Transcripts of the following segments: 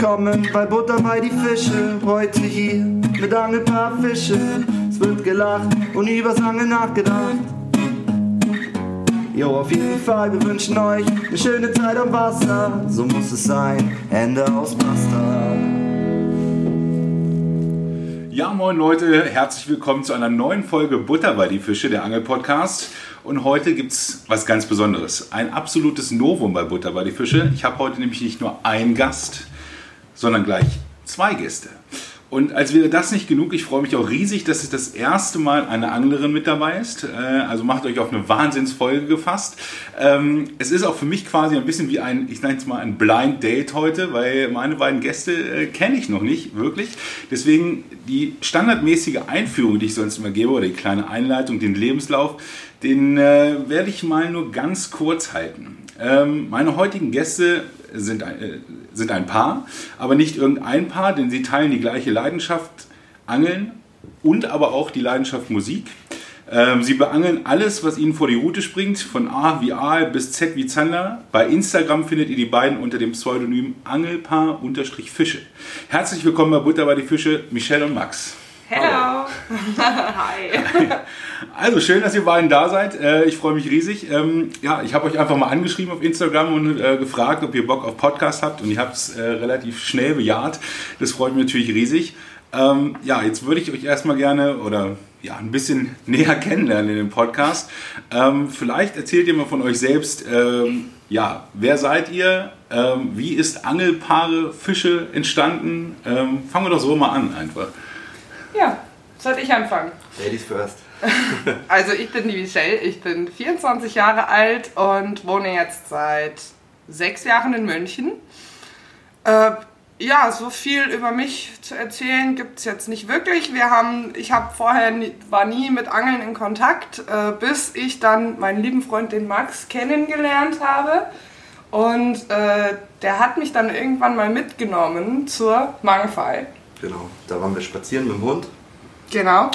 Willkommen bei Butter bei die Fische. Heute hier mit Angelpaar Fische. Es wird gelacht und übers Angeln nachgedacht. Jo, auf jeden Fall, wir wünschen euch eine schöne Zeit am Wasser. So muss es sein. Hände aus Pasta. Ja, moin Leute, herzlich willkommen zu einer neuen Folge Butter bei die Fische, der Angel-Podcast. Und heute gibt es was ganz Besonderes. Ein absolutes Novum bei Butter bei die Fische. Ich habe heute nämlich nicht nur einen Gast, sondern gleich zwei Gäste. Und als wäre das nicht genug, ich freue mich auch riesig, dass es das erste Mal eine Anglerin mit dabei ist. Äh, also macht euch auf eine Wahnsinnsfolge gefasst. Ähm, es ist auch für mich quasi ein bisschen wie ein, ich nenne es mal ein Blind Date heute, weil meine beiden Gäste äh, kenne ich noch nicht wirklich. Deswegen die standardmäßige Einführung, die ich sonst immer gebe, oder die kleine Einleitung, den Lebenslauf, den äh, werde ich mal nur ganz kurz halten. Ähm, meine heutigen Gäste sind ein, äh, sind ein Paar, aber nicht irgendein Paar, denn sie teilen die gleiche Leidenschaft, Angeln und aber auch die Leidenschaft Musik. Ähm, sie beangeln alles, was ihnen vor die Route springt, von A wie A bis Z wie Zander. Bei Instagram findet ihr die beiden unter dem Pseudonym Angelpaar-Fische. Herzlich willkommen bei Butter bei die Fische, Michelle und Max. Hello. Hi. Also schön, dass ihr beiden da seid. Äh, ich freue mich riesig. Ähm, ja, ich habe euch einfach mal angeschrieben auf Instagram und äh, gefragt, ob ihr Bock auf Podcast habt und ihr habt es äh, relativ schnell bejaht. Das freut mich natürlich riesig. Ähm, ja, jetzt würde ich euch erstmal gerne oder ja, ein bisschen näher kennenlernen in dem Podcast. Ähm, vielleicht erzählt ihr mal von euch selbst. ja, wer seid ihr? wie ist Angelpaare Fische entstanden? fangen wir doch so mal an einfach. Ja, soll ich anfangen? Ladies first. also ich bin die Michelle, ich bin 24 Jahre alt und wohne jetzt seit sechs Jahren in München. Äh, ja, so viel über mich zu erzählen gibt es jetzt nicht wirklich. Wir haben, ich habe vorher nie, war nie mit Angeln in Kontakt, äh, bis ich dann meinen lieben Freund den Max kennengelernt habe. Und äh, der hat mich dann irgendwann mal mitgenommen zur Mangfall. Genau, da waren wir spazieren mit dem Hund. Genau.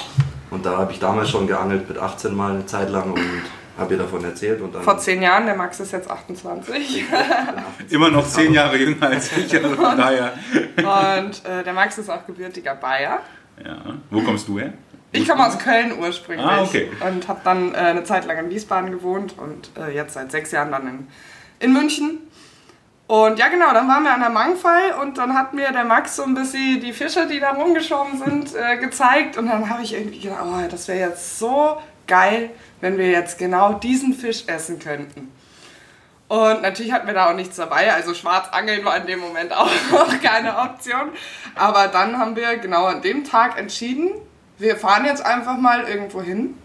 Und da habe ich damals schon geangelt mit 18 Mal eine Zeit lang und habe ihr davon erzählt. Und dann Vor zehn Jahren, der Max ist jetzt 28. Immer noch zehn Jahre jünger als ich, also von daher. Und äh, der Max ist auch gebürtiger Bayer. Ja. Wo kommst du her? Ich komme aus Köln ursprünglich ah, okay. und habe dann äh, eine Zeit lang in Wiesbaden gewohnt und äh, jetzt seit sechs Jahren dann in, in München. Und ja, genau, dann waren wir an der Mangfall und dann hat mir der Max so ein bisschen die Fische, die da rumgeschoben sind, äh, gezeigt. Und dann habe ich irgendwie gedacht, oh, das wäre jetzt so geil, wenn wir jetzt genau diesen Fisch essen könnten. Und natürlich hatten wir da auch nichts dabei, also Schwarzangeln war in dem Moment auch noch keine Option. Aber dann haben wir genau an dem Tag entschieden, wir fahren jetzt einfach mal irgendwo hin,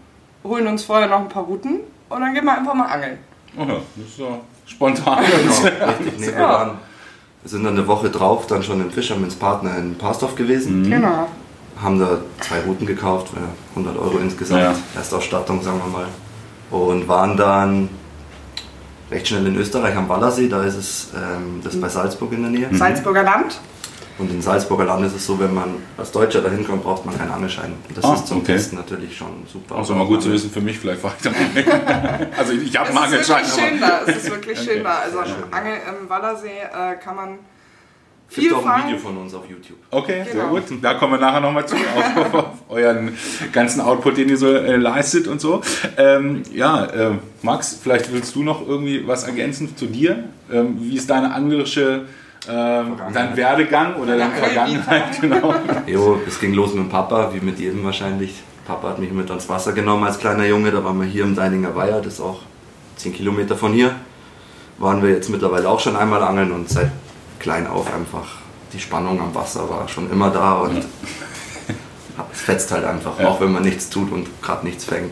holen uns vorher noch ein paar Routen und dann gehen wir einfach mal angeln. Oh ja, das ist ja spontan. Genau, richtig. Nee, wir, waren, sind dann eine Woche drauf dann schon im Fischermans Partner in Parsdorf gewesen. Mhm. Genau. Haben da zwei Routen gekauft, 100 Euro insgesamt, Ja. Erstausstattung sagen wir mal. Und waren dann recht schnell in Österreich am Wallersee, da ist es ähm, das ist bei Salzburg in der Nähe. Salzburger Land. Und in Salzburger Land ist es so, wenn man als Deutscher dahin kommt, braucht man keinen Angelschein. Und das Ah, ist zum okay. Testen natürlich schon super. Auch so mal gut zu wissen für mich, vielleicht weiter. also ich habe Es einen ist Angelschein, wirklich schön da. Es ist wirklich schön Okay. da. Also am schön. Angel im Wallersee äh, kann man Es viel gibt auch ein. Video von uns auf YouTube. Okay, sehr Genau. gut. Da kommen wir nachher nochmal zu, auf, auf euren ganzen Output, den ihr so äh, leistet und so. Ähm, ja, äh, Max, vielleicht willst du noch irgendwie was ergänzen zu dir? Ähm, wie ist deine anglerische, ähm, dein Werdegang oder deine Deine Vergangenheit? Genau. Jo, es ging los mit dem Papa, wie mit jedem wahrscheinlich. Papa hat mich mit ans Wasser genommen als kleiner Junge. Da waren wir hier im Deininger Weiher, das ist auch 10 Kilometer von hier. Waren wir jetzt mittlerweile auch schon einmal angeln und seit klein auf einfach die Spannung am Wasser war schon immer da und es fetzt halt einfach, Ja. auch wenn man nichts tut und gerade nichts fängt.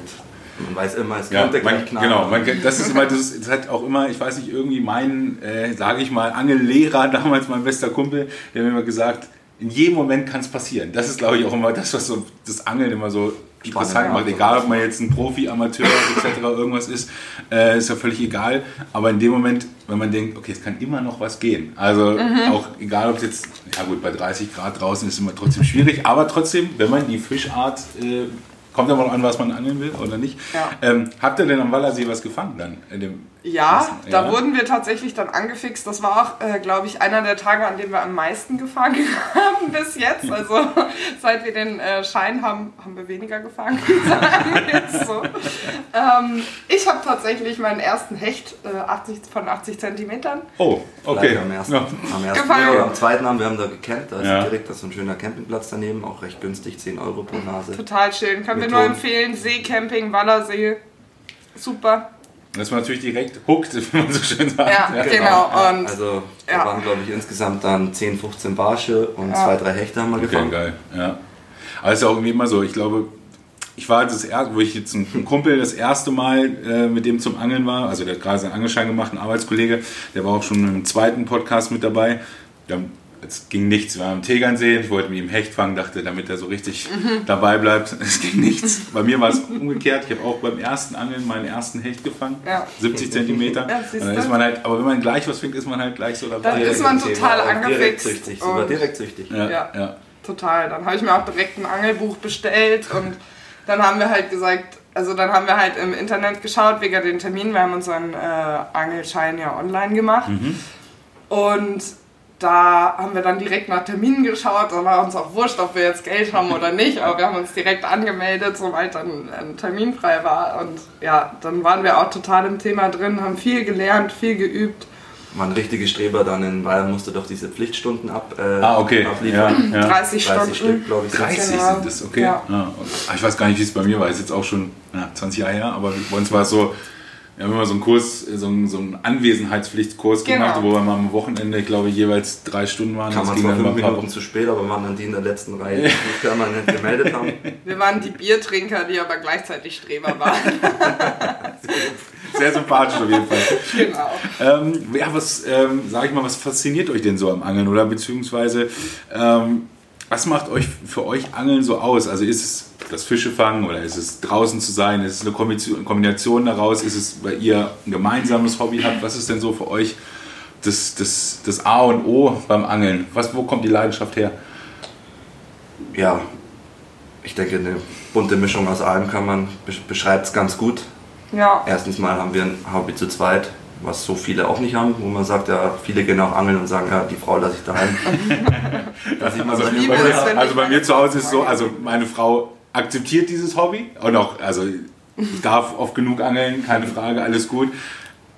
Man weiß immer, es Ja, könnte man, knallen. genau, man, das ist immer, das ist halt auch immer, ich weiß nicht, irgendwie mein, äh, sage ich mal, Angellehrer, damals mein bester Kumpel, der hat mir immer gesagt, in jedem Moment kann es passieren. Das ist, glaube ich, auch immer das, was so das Angeln immer so interessant macht. Egal, ob man jetzt ein Profi, Amateur etc. irgendwas ist, äh, ist ja völlig egal. Aber in dem Moment, wenn man denkt, okay, es kann immer noch was gehen. Also auch egal, ob es jetzt, ja gut, bei 30 Grad draußen ist es immer trotzdem schwierig, aber trotzdem, wenn man die Fischart äh, Kommt aber noch an, was man angeln will oder nicht. Ja. Ähm, habt ihr denn am Wallersee was gefangen dann? In dem Ja, ersten- da wurden wir tatsächlich dann angefixt. Das war auch, äh, glaube ich, einer der Tage, an dem wir am meisten gefangen haben bis jetzt. Also seit wir den äh, Schein haben, haben wir weniger gefangen, so. Ähm, ich habe tatsächlich meinen ersten Hecht äh, 80, von 80 Zentimetern. Oh, okay. Am ersten, Ja. am, ersten Gefallen. ja, am zweiten haben wir haben da gecampt, da ist Ja. direkt das ist so ein schöner Campingplatz daneben, auch recht günstig, 10 Euro pro Nase. Total schön. Können wir nur empfehlen. Seecamping, Wallersee. Super. Dass man natürlich direkt hooked, wie man so schön sagt. Ja, genau. Und Also Ja. da waren glaube ich insgesamt dann 10, 15 Barsche und Ja. zwei, drei Hechte haben wir Okay, gefangen. geil. Ja. Aber es ist ja auch irgendwie immer so, ich glaube, ich war das erste, wo ich jetzt ein Kumpel das erste Mal äh, mit dem zum Angeln war, also der hat gerade seinen Angelschein gemacht, ein Arbeitskollege, der war auch schon im zweiten Podcast mit dabei. Haben, es ging nichts, wir waren am Tegernsee, ich wollte mit ihm Hecht fangen, dachte, damit er so richtig Mhm. dabei bleibt. Es ging nichts. Bei mir war es umgekehrt, ich habe auch beim ersten Angeln meinen ersten Hecht gefangen, Ja. 70 Zentimeter. Ja, dann ist man halt, aber wenn man gleich was fängt, ist man halt gleich so dabei. Dann ist man Thema, total auch Direkt angefixt süchtig, sogar direkt süchtig. ja, Ja. ja. Total. Dann habe ich mir auch direkt ein Angelbuch bestellt und dann haben wir halt gesagt, also dann haben wir halt im Internet geschaut wegen den Terminen. Wir haben unseren äh, Angelschein ja online gemacht und da haben wir dann direkt nach Terminen geschaut. Da war uns auch wurscht, ob wir jetzt Geld haben oder nicht, aber wir haben uns direkt angemeldet, sobald dann ein Termin frei war. Und ja, dann waren wir auch total im Thema drin, haben viel gelernt, viel geübt. Man richtige Streber dann in Bayern musste doch diese Pflichtstunden ab, äh, Ah, okay. Ja, abliefern. ja. 30 30 Stunden. Stück, glaube ich. sind's. 30 Genau. sind das, okay. Ja. Ja. und- Ich weiß gar nicht, wie es bei mir war. Ist jetzt auch schon na, 20 Jahre her, aber bei uns war es so, wir haben immer so einen Kurs, so einen, so einen Anwesenheitspflichtkurs Genau. gemacht, wo wir mal am Wochenende, ich glaube, jeweils drei Stunden waren. Kann Das man ging zwar dann fünf mal ein paar Minuten zu spät, aber waren dann die in der letzten Reihe, die sich permanent gemeldet haben. Wir waren die Biertrinker, die aber gleichzeitig Streber waren. Sehr sympathisch auf jeden Fall. genau. Ähm, ja, was, ähm, sag ich mal, was fasziniert euch denn so am Angeln? Oder beziehungsweise, ähm, was macht euch für euch Angeln so aus? Also ist es das Fischefangen oder ist es draußen zu sein? Ist es eine Kombination- daraus? Ist es, weil ihr ein gemeinsames Hobby habt? Was ist denn so für euch das, das, das A und O beim Angeln? Was, wo kommt die Leidenschaft her? Ja, ich denke, eine bunte Mischung aus allem kann man, beschreibt es ganz gut. Ja. Erstens mal haben wir ein Hobby zu zweit, was so viele auch nicht haben, wo man sagt, ja, viele gehen auch angeln und sagen, ja, die Frau lasse ich daheim. Dass ich mal Also, so liebe bei mir, also bei mir zu Hause ist es so, also meine Frau akzeptiert dieses Hobby und auch, also ich darf oft genug angeln, keine Frage, alles gut.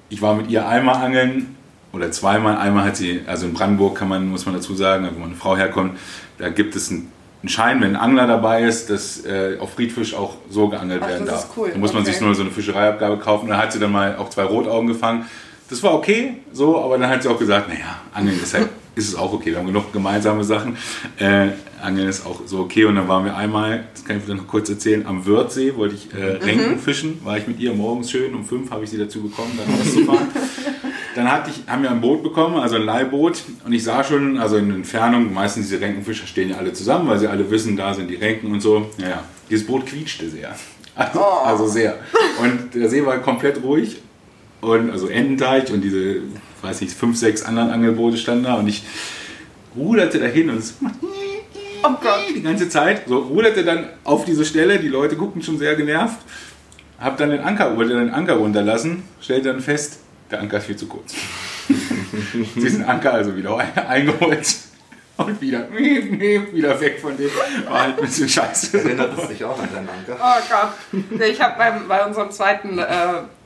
Ich war mit ihr einmal angeln oder zweimal. Einmal hat sie, also in Brandenburg kann man, muss man dazu sagen, wo meine Frau herkommt, da gibt es einen Schein, wenn ein Angler dabei ist, dass äh, auf Friedfisch auch so geangelt Ach, werden darf. cool, Da muss man okay. sich nur so eine Fischereiabgabe kaufen. Und dann hat sie dann mal auch zwei Rotaugen gefangen. Das war okay, so, aber dann hat sie auch gesagt, naja, Angeln ist halt, ist es auch okay. Wir haben genug gemeinsame Sachen. Äh, Angeln ist auch so okay. Und dann waren wir einmal, das kann ich vielleicht noch kurz erzählen, am Wörthsee wollte ich äh, Mhm. Renken fischen. War ich mit ihr morgens schön, um fünf habe ich sie dazu bekommen, dann auszufahren. Dann hatte ich, haben wir ein Boot bekommen, also ein Leihboot. Und ich sah schon, also in Entfernung, meistens diese Renkenfischer stehen ja alle zusammen, weil sie alle wissen, da sind die Renken und so. Naja, dieses Boot quietschte sehr. Also, Oh. also sehr. Und der See war komplett ruhig. Und also Ententeich und diese, weiß nicht, fünf, sechs anderen Angelboote standen da. Und ich ruderte dahin und es macht Oh Gott. die ganze Zeit. So ruderte dann auf diese Stelle, die Leute guckten schon sehr genervt. Hab dann den Anker, wollte den Anker runterlassen, stellte dann fest, der Anker ist viel zu kurz. Diesen Anker also wieder eingeholt und wieder, wieder weg von dem. War halt ein bisschen scheiße. Erinnert es dich auch an deinen Anker? Oh Gott. Nee, Ich habe beim- bei unserem zweiten äh,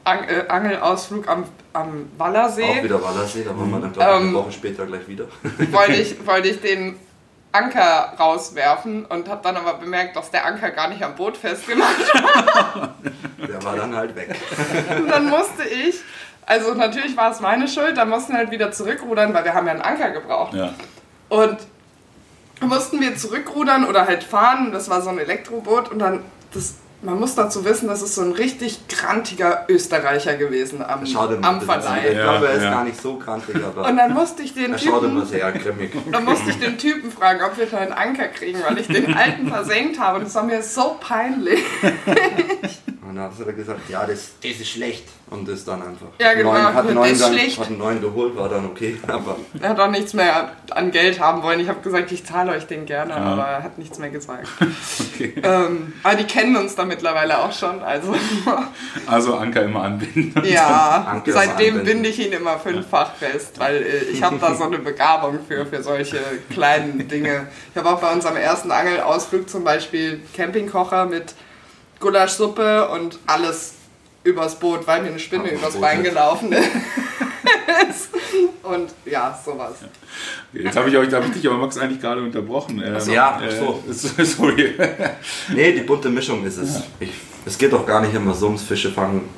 Ang äh, Angelausflug am, am Auch Wallersee wieder Wallersee, da waren wir dann, glaube ich, Ähm, eine Woche später gleich wieder. wollte ich, wollte ich den Anker rauswerfen und habe dann aber bemerkt, dass der Anker gar nicht am Boot festgemacht war. Der war dann halt weg. Und dann musste ich, also natürlich war es meine Schuld, dann mussten wir halt wieder zurückrudern, weil wir haben ja einen Anker gebraucht. Ja. Und mussten wir zurückrudern oder halt fahren. Das war so ein Elektroboot und dann, das, man muss dazu wissen, das ist so ein richtig grantiger Österreicher gewesen am, Schade, am Ich Verleih. glaube, er ist Ja. gar nicht so krantig, aber Und dann musste ich den Typen, sehr grimmig. dann musste ich den Typen fragen, ob wir da einen Anker kriegen, weil ich den alten versenkt habe. Und das war mir so peinlich. Und dann hat er gesagt, ja, das, das ist schlecht. Und das dann einfach. Ja, genau, Neun, hat, das einen neuen ist dann, schlecht. hat neuen geholt, war dann okay. Aber Er hat auch nichts mehr an Geld haben wollen. Ich habe gesagt, ich zahle euch den gerne, aber er hat nichts mehr gesagt. ähm, aber die kennen uns da mittlerweile auch schon. Also Also Anker immer anbinden. ja, Anke ist seitdem anwenden. binde ich ihn immer fünffach fest, weil äh, ich habe da so eine Begabung für, für solche kleinen Dinge. Ich habe auch bei unserem ersten Angelausflug zum Beispiel Campingkocher mit Gulaschsuppe und alles übers Boot, weil mir eine Spinne dem übers Bein gelaufen ist. und ja, sowas. Jetzt habe ich, euch- hab ich dich aber Max eigentlich gerade unterbrochen. Ähm, so. Ja, ach so. äh, sorry. nee, die bunte Mischung ist es. Ich, es geht auch gar nicht immer so ums Fische fangen.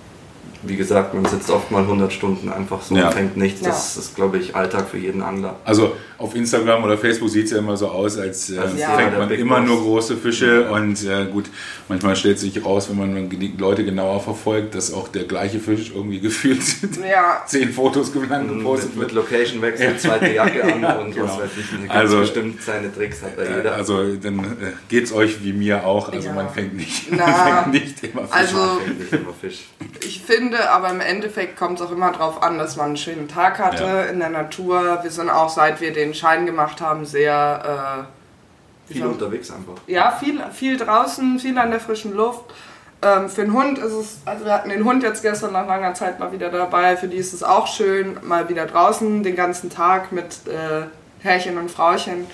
Wie gesagt, man sitzt oft mal 100 Stunden einfach so Ja. und fängt nichts. Das ist, glaube ich, Alltag für jeden Angler. Also auf Instagram oder Facebook sieht es ja immer so aus, als äh, ja fängt man Big immer Boss. nur große Fische Ja. und äh, gut, manchmal stellt sich raus, wenn man die Leute genauer verfolgt, dass auch der gleiche Fisch irgendwie gefühlt Ja, zehn Fotos lang gepostet Mit, mit wird. Location wechseln, zweite Jacke an Ja, und genau. was weiß ich. Ganz Also- bestimmt seine Tricks hat da jeder. Also dann äh, geht es euch wie mir auch, also Ja. man fängt nicht, Na, man fängt nicht immer Fisch. also- Fängt nicht immer Fisch. Ich finde, aber im Endeffekt kommt es auch immer darauf an, dass man einen schönen Tag hatte Ja. in der Natur. Wir sind auch, seit wir den Schein gemacht haben, sehr, äh, Viel unterwegs einfach. ja, viel, viel draußen, viel an der frischen Luft. Ähm, für den Hund ist es, also wir hatten den Hund jetzt gestern nach langer Zeit mal wieder dabei. Für die ist es auch schön, mal wieder draußen den ganzen Tag mit äh, Herrchen und Frauchen.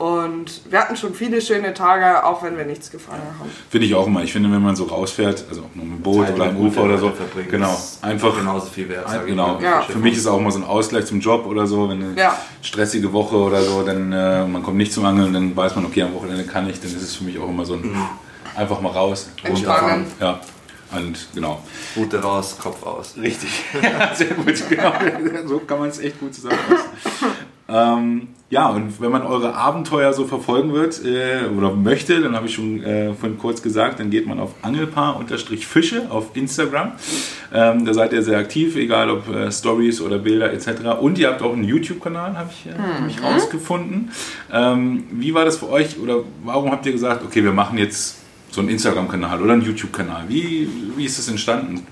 Und wir hatten schon viele schöne Tage, auch wenn wir nichts gefangen haben. Finde ich auch immer. Ich finde, wenn man so rausfährt, also ob mit dem Boot Zeit oder am Ufer oder so, verbringen, genau, ist einfach genauso viel wert. ich Genau. Ja. Für mich ist es auch immer so ein Ausgleich zum Job oder so. Wenn eine Ja. stressige Woche oder so, dann äh, man kommt nicht zum Angeln, dann weiß man, okay, am Wochenende kann ich. Dann ist es für mich auch immer so ein einfach mal raus. Entspannen. Ja. Und genau. Route raus, Kopf aus. Richtig. Ja, sehr gut. Genau. So kann man es echt gut zusammenfassen. ähm, ja, und wenn man eure Abenteuer so verfolgen wird äh, oder möchte, dann habe ich schon äh, vorhin kurz gesagt, dann geht man auf Angelpaar-Fische auf Instagram. Ähm, da seid ihr sehr aktiv, egal ob äh, Stories oder Bilder etc. Und ihr habt auch einen YouTube-Kanal, habe ich, äh, hab ich rausgefunden. Ähm, wie war das für euch oder warum habt ihr gesagt, okay, wir machen jetzt so einen Instagram-Kanal oder einen YouTube-Kanal? Wie, wie ist das entstanden?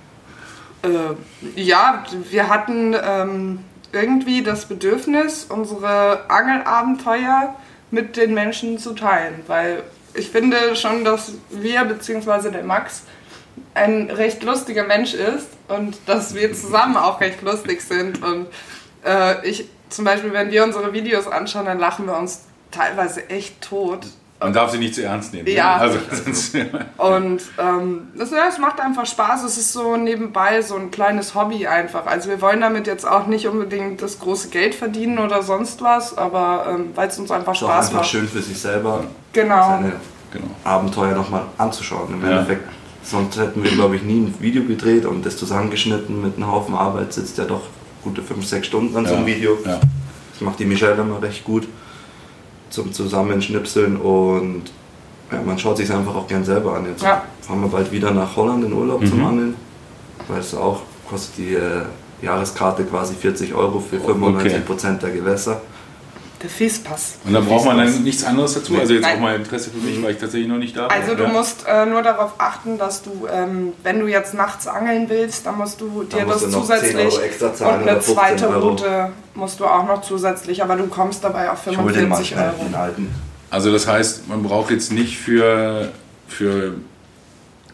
Äh, ja, wir hatten ähm, irgendwie das Bedürfnis, unsere Angelabenteuer mit den Menschen zu teilen, weil ich finde schon, dass wir bzw. der Max ein recht lustiger Mensch ist und dass wir zusammen auch recht lustig sind und äh, ich zum Beispiel, wenn wir unsere Videos anschauen, dann lachen wir uns teilweise echt tot. Man darf sie nicht zu ernst nehmen. ne? Ja. Also, sonst, Und ähm, das, ja, es macht einfach Spaß. Es ist so nebenbei so ein kleines Hobby einfach. Also wir wollen damit jetzt auch nicht unbedingt das große Geld verdienen oder sonst was, aber ähm, weil es uns einfach Ist auch Spaß einfach macht. schön für sich selber, Genau. seine genau. Abenteuer nochmal anzuschauen. Im Ja. Endeffekt, sonst hätten wir, glaube ich, nie ein Video gedreht und das zusammengeschnitten mit einem Haufen Arbeit sitzt ja doch gute 5, 6 Stunden an so einem Ja. Video. Ja. Das macht die Michelle immer recht gut zum Zusammenschnipseln und ja, man schaut sich einfach auch gern selber an. Jetzt Ja. fahren wir bald wieder nach Holland in Urlaub Mhm. zum Angeln, weil es auch kostet die äh, Jahreskarte quasi 40 Euro für 95 Prozent der Gewässer. Der Fiespass. Und dann braucht man dann nichts anderes dazu. Also jetzt Nein. auch mal Interesse für mich, weil ich tatsächlich noch nicht da bin. Also du ja. musst äh, nur darauf achten, dass du, ähm, wenn du jetzt nachts angeln willst, dann musst du dir musst das du noch 10 zusätzlich und eine oder 15 zweite Euro. Route musst du auch noch zusätzlich, aber du kommst dabei auf Ich hole den mal 45 schnell, Euro. Also das heißt, man braucht jetzt nicht für, für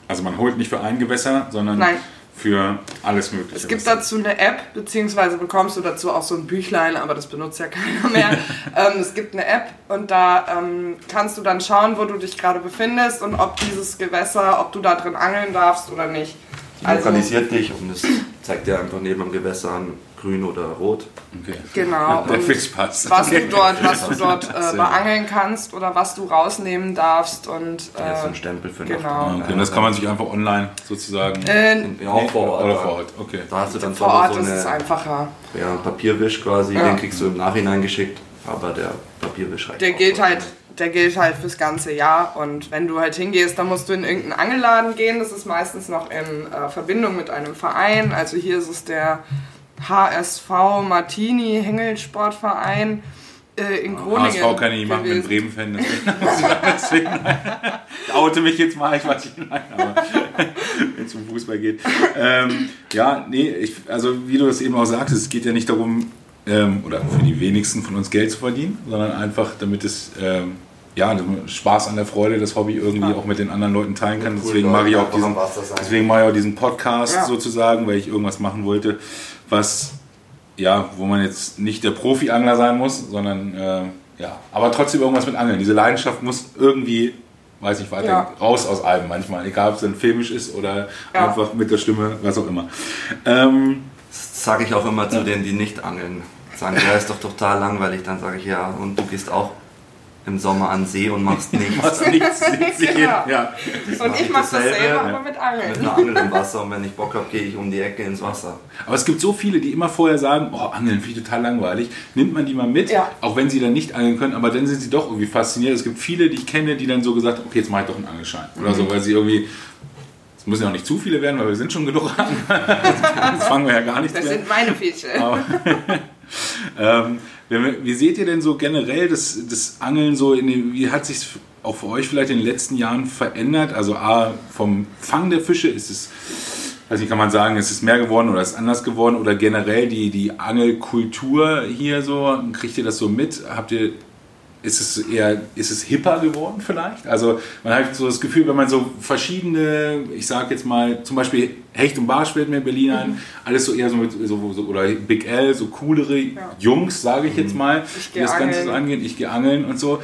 also man holt nicht für ein Gewässer, sondern Nein. Für alles Mögliche. Es gibt dazu eine App, beziehungsweise bekommst du dazu auch so ein Büchlein, aber das benutzt ja keiner mehr. ähm, es gibt eine App und da ähm, kannst du dann schauen, wo du dich gerade befindest und ob dieses Gewässer, ob du da drin angeln darfst oder nicht. Also, lokalisiert dich und es zeigt dir einfach neben dem Gewässer an, grün oder rot. Okay. genau. Der Und Fischpass. was du dort, was du dort äh, beangeln kannst oder was du rausnehmen darfst und Da ist so äh, ein Stempel für genau. Okay, und das kann man sich einfach online sozusagen. äh, Ja, auch vor Ort. Oder da. vor Ort, okay. Da hast du dann vor Ort so ist es eine, einfacher. ja, Papierwisch quasi, Ja. den kriegst du im Nachhinein geschickt, aber der Papierwisch reicht Der auch gilt halt, der gilt halt fürs ganze Jahr und wenn du halt hingehst, dann musst du in irgendeinen Angelladen gehen. Das ist meistens noch in äh, Verbindung mit einem Verein. Also hier ist es der HSV Martini Hengelsportverein äh, in Groningen. HSV kann ich nicht machen, bin. Bremen-Fan. Deswegen, deswegen oute mich jetzt mal, ich weiß nicht. Nein, aber, wenn es um Fußball geht. Ähm, ja, nee, ich, also wie du das eben auch sagst, es geht ja nicht darum, ähm, oder für die wenigsten von uns Geld zu verdienen, sondern einfach, damit es ähm, ja, Spaß an der Freude, das Hobby irgendwie ja. auch mit den anderen Leuten teilen kann. Deswegen mache ich auch diesen, deswegen mache ich auch diesen Podcast ja. sozusagen, weil ich irgendwas machen wollte, was ja, wo man jetzt nicht der Profi-Angler sein muss, sondern äh, ja, aber trotzdem irgendwas mit Angeln. Diese Leidenschaft muss irgendwie, weiß ich weiter, ja. raus aus allem manchmal, egal ob es dann filmisch ist oder einfach mit der Stimme, was auch immer. Ähm, das sage ich auch immer zu denen, die nicht angeln. Sagen, ja, ist doch total langweilig. Dann sage ich ja, und du gehst auch im Sommer an See und machst nichts. machst nichts, genau. ja. Und ich mach dasselbe, ja. aber mit Angeln. Mit einer Angel im Wasser und wenn ich Bock habe, gehe ich um die Ecke ins Wasser. Aber es gibt so viele, die immer vorher sagen, oh, Angeln finde ich total langweilig. Nimmt man die mal mit, ja. auch wenn sie dann nicht angeln können, aber dann sind sie doch irgendwie fasziniert. Es gibt viele, die ich kenne, die dann so gesagt haben, okay, jetzt mache ich doch einen Angelschein. Oder mhm. so, weil sie irgendwie es müssen ja auch nicht zu viele werden, weil wir sind schon genug Angler. das fangen wir ja gar nicht Das mehr. sind meine Fische. ähm, wie seht ihr denn so generell das, das Angeln so, den, wie hat sich auch für euch vielleicht in den letzten Jahren verändert? Also A, vom Fang der Fische ist es, weiß nicht, kann man sagen, ist es mehr geworden oder ist es anders geworden oder generell die, die Angelkultur hier so, kriegt ihr das so mit? Habt ihr ist es eher, ist es hipper geworden vielleicht? Also man hat so das Gefühl, wenn man so verschiedene, ich sag jetzt mal, zum Beispiel Hecht und Barsch fällt mir in Berlin ein, mhm. alles so eher so mit, so, so, oder Big L, so coolere ja. Jungs, sage ich jetzt mhm. mal, die das angeln. Ganze so angehen, ich gehe angeln und so.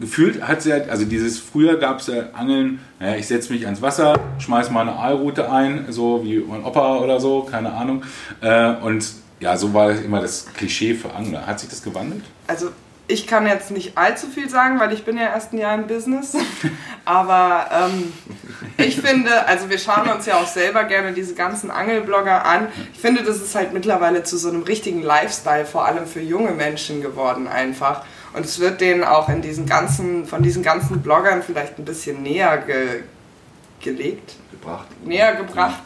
Gefühlt hat sie halt, also dieses, früher gab es ja Angeln, naja, ich setze mich ans Wasser, schmeiß mal eine Aalroute ein, so wie mein Opa oder so, keine Ahnung. Äh, und ja, so war immer das Klischee für Angler. Hat sich das gewandelt? Also ich kann jetzt nicht allzu viel sagen, weil ich bin ja erst ein Jahr im Business. Aber ähm, ich finde, also wir schauen uns ja auch selber gerne diese ganzen Angelblogger an. Ich finde, das ist halt mittlerweile zu so einem richtigen Lifestyle, vor allem für junge Menschen geworden einfach. Und es wird denen auch in diesen ganzen, von diesen ganzen Bloggern vielleicht ein bisschen näher ge gelegt. Gebracht. Näher gebracht.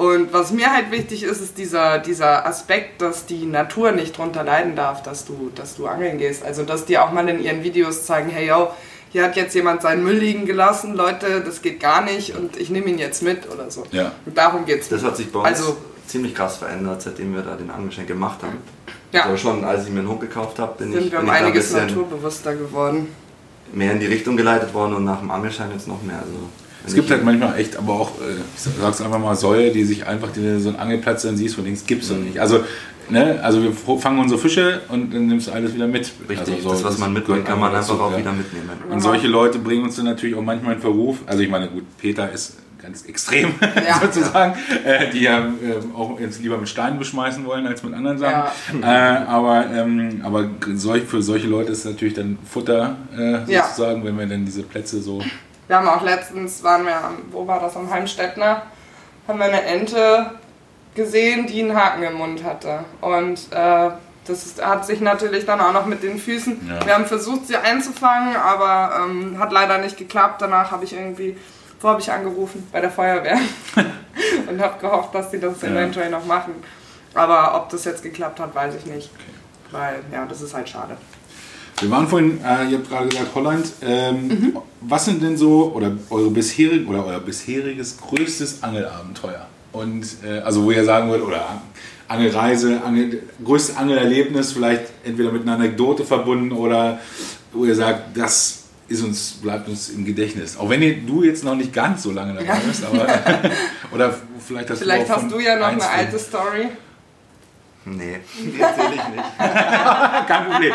Und was mir halt wichtig ist, ist dieser, dieser Aspekt, dass die Natur nicht drunter leiden darf, dass du, dass du angeln gehst. Also, dass die auch mal in ihren Videos zeigen, hey, yo, hier hat jetzt jemand seinen Müll liegen gelassen, Leute, das geht gar nicht und ich nehme ihn jetzt mit oder so. Ja. Und darum geht's. Das hat sich bei uns also, ziemlich krass verändert, seitdem wir da den Angelschein gemacht haben. Ja. Also schon, als ich mir einen Hund gekauft habe, bin Sind ich, wir bin um einiges naturbewusster geworden. Mehr in die Richtung geleitet worden und nach dem Angelschein jetzt noch mehr. Also es gibt halt manchmal echt, aber auch, äh, ich sag's einfach mal, Säue, die sich einfach die, so einen Angelplatz dann siehst, von links gibt's doch nicht. Also, ne, also wir fangen unsere Fische und dann nimmst du alles wieder mit. Richtig, also so, das was man mitbringt, kann man einfach auch ja. wieder mitnehmen. Und solche Leute bringen uns dann natürlich auch manchmal in Verruf. Also ich meine, gut, Peter ist ganz extrem ja, sozusagen, ja. Äh, die ja äh, auch jetzt lieber mit Steinen beschmeißen wollen als mit anderen Sachen. Ja. Äh, aber ähm, aber solch, für solche Leute ist es natürlich dann Futter äh, sozusagen, wenn wir dann diese Plätze so wir haben auch letztens, waren wir am, wo war das, am Heimstädtner, haben wir eine Ente gesehen, die einen Haken im Mund hatte. Und äh, das hat sich natürlich dann auch noch mit den Füßen. Ja. Wir haben versucht, sie einzufangen, aber ähm, hat leider nicht geklappt. Danach habe ich irgendwie, wo habe ich angerufen? Bei der Feuerwehr. und habe gehofft, dass die das ja. eventuell noch machen. Aber ob das jetzt geklappt hat, weiß ich nicht. Okay. Weil, ja, das ist halt schade. Wir waren vorhin, äh, ihr habt gerade gesagt Holland. Ähm, mhm. Was sind denn so, oder eure bisherig, oder euer bisheriges größtes Angelabenteuer? Und äh, also wo ihr sagen würdet, oder Angelreise, Angel, größtes Angelerlebnis, vielleicht entweder mit einer Anekdote verbunden oder wo ihr sagt, das ist uns, bleibt uns im Gedächtnis. Auch wenn ihr, du jetzt noch nicht ganz so lange dabei bist, aber oder vielleicht hast vielleicht du, hast du ja noch eine alte Story. Nee, die erzähle ich nicht. Kein Problem.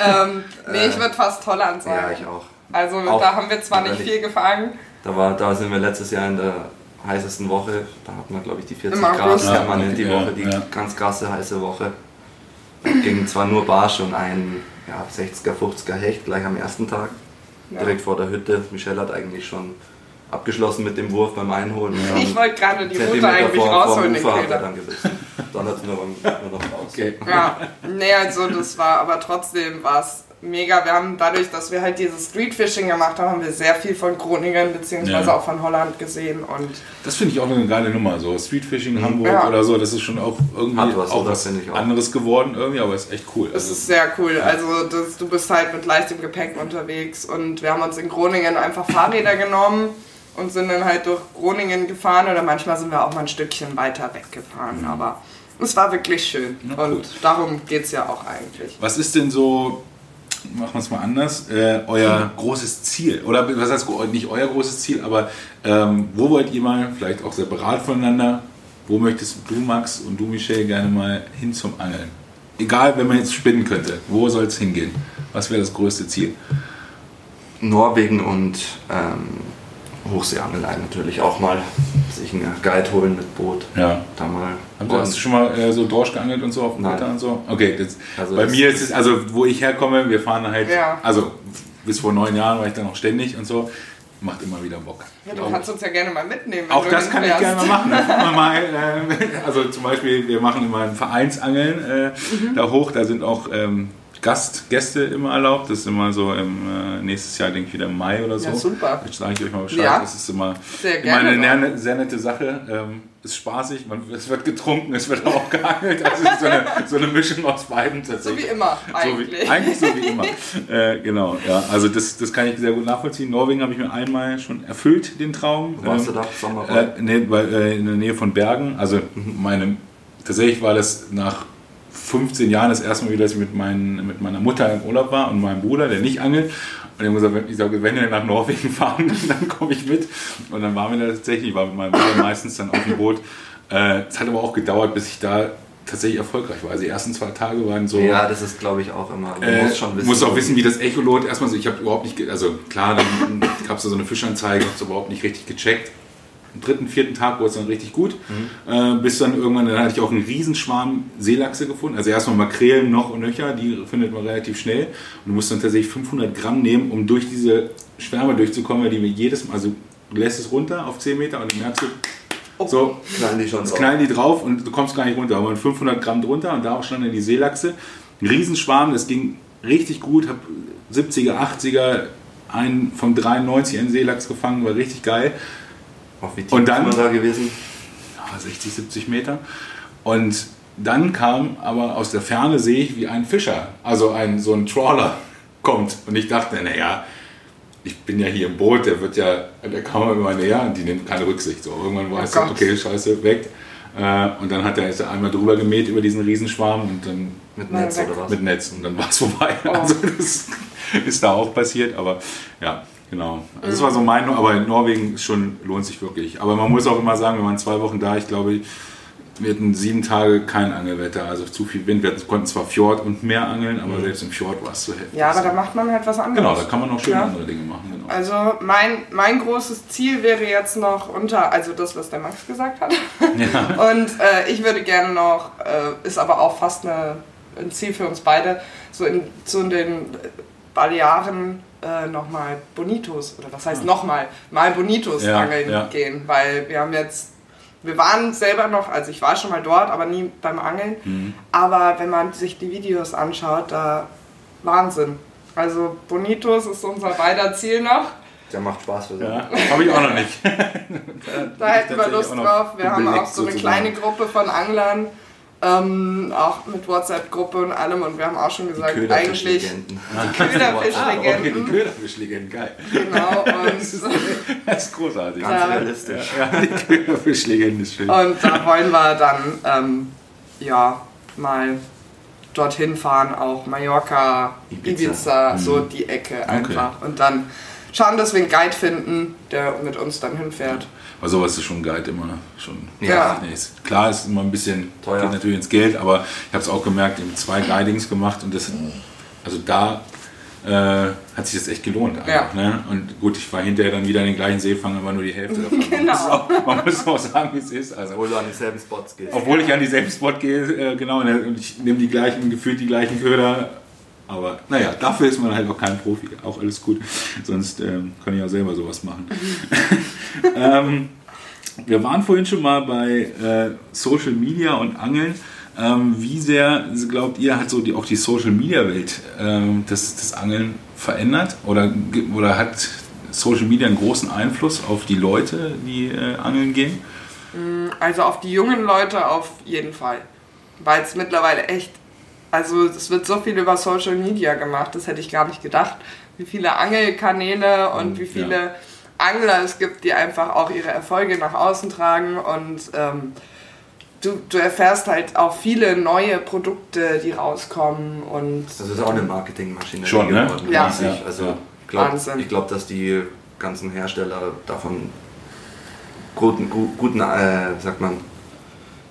ähm, nee, ich würde fast Holland sagen. Ja, ich auch. Also auch da haben wir zwar nicht viel gefangen. Da, war, da sind wir letztes Jahr in der heißesten Woche. Da hatten wir, glaube ich, die 40 Grad ja, permanent die Woche, die ja. ganz krasse heiße Woche. Ging zwar nur Barsch und ein ja, 60er, 50er Hecht gleich am ersten Tag. Direkt vor der Hütte. Michelle hat eigentlich schon abgeschlossen mit dem Wurf beim Einholen. Ich wollte gerade die Mutter eigentlich vor, rausholen, den Köder. Dann, dann hat es nur, nur noch raus. Okay. Ja, nee, also das war, aber trotzdem war es mega. Wir haben dadurch, dass wir halt dieses Streetfishing gemacht haben, haben wir sehr viel von Groningen bzw. Ja. auch von Holland gesehen. Und das finde ich auch eine geile Nummer. So Streetfishing in Hamburg ja. oder so, das ist schon auch irgendwie was, auch was auch. anderes geworden irgendwie, aber ist echt cool. Das also, ist sehr cool. Also das, du bist halt mit leichtem Gepäck unterwegs und wir haben uns in Groningen einfach Fahrräder genommen und sind dann halt durch Groningen gefahren oder manchmal sind wir auch mal ein Stückchen weiter weggefahren. Aber es war wirklich schön cool. und darum geht es ja auch eigentlich. Was ist denn so, machen wir es mal anders, äh, euer großes Ziel? Oder was heißt nicht euer großes Ziel, aber ähm, wo wollt ihr mal, vielleicht auch separat voneinander, wo möchtest du, Max und du, Michelle, gerne mal hin zum Angeln? Egal, wenn man jetzt spinnen könnte, wo soll es hingehen? Was wäre das größte Ziel? Norwegen und ähm, Hochseeangelei natürlich auch mal. Sich einen Guide holen mit Boot. Ja. Da mal. Hast du, hast du schon mal äh, so Dorsch geangelt und so auf dem Nein. Wetter und so? Okay, das, Also bei das mir ist es, also wo ich herkomme, wir fahren halt, Ja. also bis vor neun Jahren war ich da noch ständig und so, macht immer wieder Bock. Ja, du kannst uns ja gerne mal mitnehmen. wenn Auch du das kann ich hinfährst. gerne mal machen. Mal, äh, also zum Beispiel, wir machen immer ein Vereinsangeln äh, Mhm. da hoch. Da sind auch ähm, Gast, Gäste immer erlaubt. Das ist immer so im äh, nächstes Jahr, denke ich, wieder im Mai oder so. Ja, super. Jetzt sage ich euch mal Bescheid. Ja. Das ist immer, Sehr immer eine gerne sehr, nette Sache. Ähm, ist spaßig, man, es wird getrunken, es wird auch geangelt. Also es ist so eine, so eine Mischung aus beiden So tatsächlich. wie immer, So eigentlich. wie, eigentlich so wie immer. äh, genau, ja. Also das, das kann ich sehr gut nachvollziehen. Norwegen habe ich mir einmal schon erfüllt, den Traum. Wo warst Ähm, du da? Sommerrad? äh, nee, weil, äh, in der Nähe von Bergen. Also meine, tatsächlich war das nach 15 Jahren das erste Mal wieder, dass ich mit, meinen, mit meiner Mutter im Urlaub war und meinem Bruder, der nicht angelt. Und die haben gesagt, wenn, ich sage, wenn wir nach Norwegen fahren, dann komme ich mit. Und dann waren wir da tatsächlich, ich war mit meinem Bruder meistens dann auf dem Boot. Äh, Es hat aber auch gedauert, bis ich da tatsächlich erfolgreich war. Also die ersten zwei Tage waren so... ja, das ist glaube ich auch immer. Du Äh, musst schon wissen. musst auch wissen, wie das Echolot. Erstmal so, ich habe überhaupt nicht, also klar, dann gab es da so eine Fischanzeige, habe es überhaupt nicht richtig gecheckt. Am dritten, vierten Tag wurde es dann richtig gut. Äh, bis dann irgendwann, dann hatte ich auch einen Riesenschwarm Seelachse gefunden. Also erstmal Makrelen noch und nöcher, die findet man relativ schnell. Und du musst dann tatsächlich 500 Gramm nehmen, um durch diese Schwärme durchzukommen, weil die wir jedes Mal, also du lässt es runter auf 10 Meter und dann merkst du, so, knallen die schon drauf. knallen die drauf und du kommst gar nicht runter. Aber 500 Gramm drunter und da auch schon in die Seelachse. Ein Riesenschwarm, das ging richtig gut. Hab 70er, 80er, einen von 93 einen Seelachs gefangen, war richtig geil. Auf wie tief Und dann- ist man da gewesen? Ja, 60, 70 Meter. Und dann kam aber aus der Ferne sehe ich, wie ein Fischer, also ein, so ein Trawler kommt. Und ich dachte, naja, ich bin ja hier im Boot, der wird ja, der kam immer näher und die nimmt keine Rücksicht. So, irgendwann war es so, Gott. okay, scheiße, weg. Äh, und dann hat er, ist er einmal drüber gemäht über diesen Riesenschwarm und dann Mit Netz oder was? mit Netz und dann war es vorbei. Also das ist da auch passiert, aber ja, genau. Also das war so mein, aber in Norwegen schon, lohnt sich wirklich. Aber man muss auch immer sagen, wir waren zwei Wochen da, ich glaube, wir hatten sieben Tage kein Angelwetter, also zu viel Wind. Wir konnten zwar Fjord und Meer angeln, aber selbst im Fjord war es zu heftig. Ja, aber da macht man halt was anderes. Genau, da kann man auch schön Ja. andere Dinge machen. Genau. Also mein, mein großes Ziel wäre jetzt noch unter, also das, was der Max gesagt hat. Und äh, ich würde gerne noch, äh, ist aber auch fast eine, ein Ziel für uns beide, so in, so in den Balearen äh, nochmal Bonitos, oder was heißt nochmal, mal Bonitos Ja, angeln ja. gehen. Weil wir haben jetzt, wir waren selber noch, also ich war schon mal dort, aber nie beim Angeln. Mhm. Aber wenn man sich die Videos anschaut, da Wahnsinn. Also Bonitos ist unser beider Ziel noch. Der macht Spaß für sie. Ja, habe ich auch noch nicht. Da hätten wir Lust drauf. Wir haben auch so eine sozusagen. kleine Gruppe von Anglern, ähm, auch mit WhatsApp-Gruppe und allem. Und wir haben auch schon gesagt, eigentlich Köderfischlegenden. Ah, okay, die Köderfischlegenden. Köderfischlegenden, geil. genau. Das ist, Und, das ist großartig. Ganz Ja. realistisch. Ja, die Köderfischlegende ist schön. und da wollen wir dann ähm, ja mal dorthin fahren, auch Mallorca, Ibiza, Ibiza. so die Ecke einfach. Und dann schauen, dass wir einen Guide finden, der mit uns dann hinfährt. Aber sowas ist schon ein Guide immer schon. Ja. Ist, klar, ist immer ein bisschen Teuer. geht natürlich ins Geld, aber ich habe es auch gemerkt, ich habe zwei Guidings gemacht und das, also da äh, hat sich das echt gelohnt. Einfach, Ja. ne? Und gut, ich war hinterher dann wieder in den gleichen Seefang, aber nur die Hälfte davon. Genau. Man muss auch, sagen, wie es ist. Also, Obwohl du an dieselben Spots gehst. obwohl ich an dieselben Spot gehe, äh, genau, und ich nehme die gleichen, gefühlt die gleichen Köder. Aber naja, dafür ist man halt auch kein Profi. Auch alles gut. Sonst ähm, kann ich auch selber sowas machen. ähm, wir waren vorhin schon mal bei äh, Social Media und Angeln. Ähm, wie sehr, glaubt ihr, hat so die, auch die Social Media Welt ähm, das, das Angeln verändert? Oder, oder hat Social Media einen großen Einfluss auf die Leute, die äh, angeln gehen? Also auf die jungen Leute auf jeden Fall. Weil es mittlerweile echt, also es wird so viel über Social Media gemacht, das hätte ich gar nicht gedacht. Wie viele Angelkanäle und wie viele Angler es gibt, die einfach auch ihre Erfolge nach außen tragen und ähm, du, du erfährst halt auch viele neue Produkte, die rauskommen und Das ist auch eine Marketingmaschine Schon, ne? geworden, Ja. riesig. Ja. Also Ja. glaub, Wahnsinn. ich glaube, dass die ganzen Hersteller davon guten, gu- guten äh, sagt man,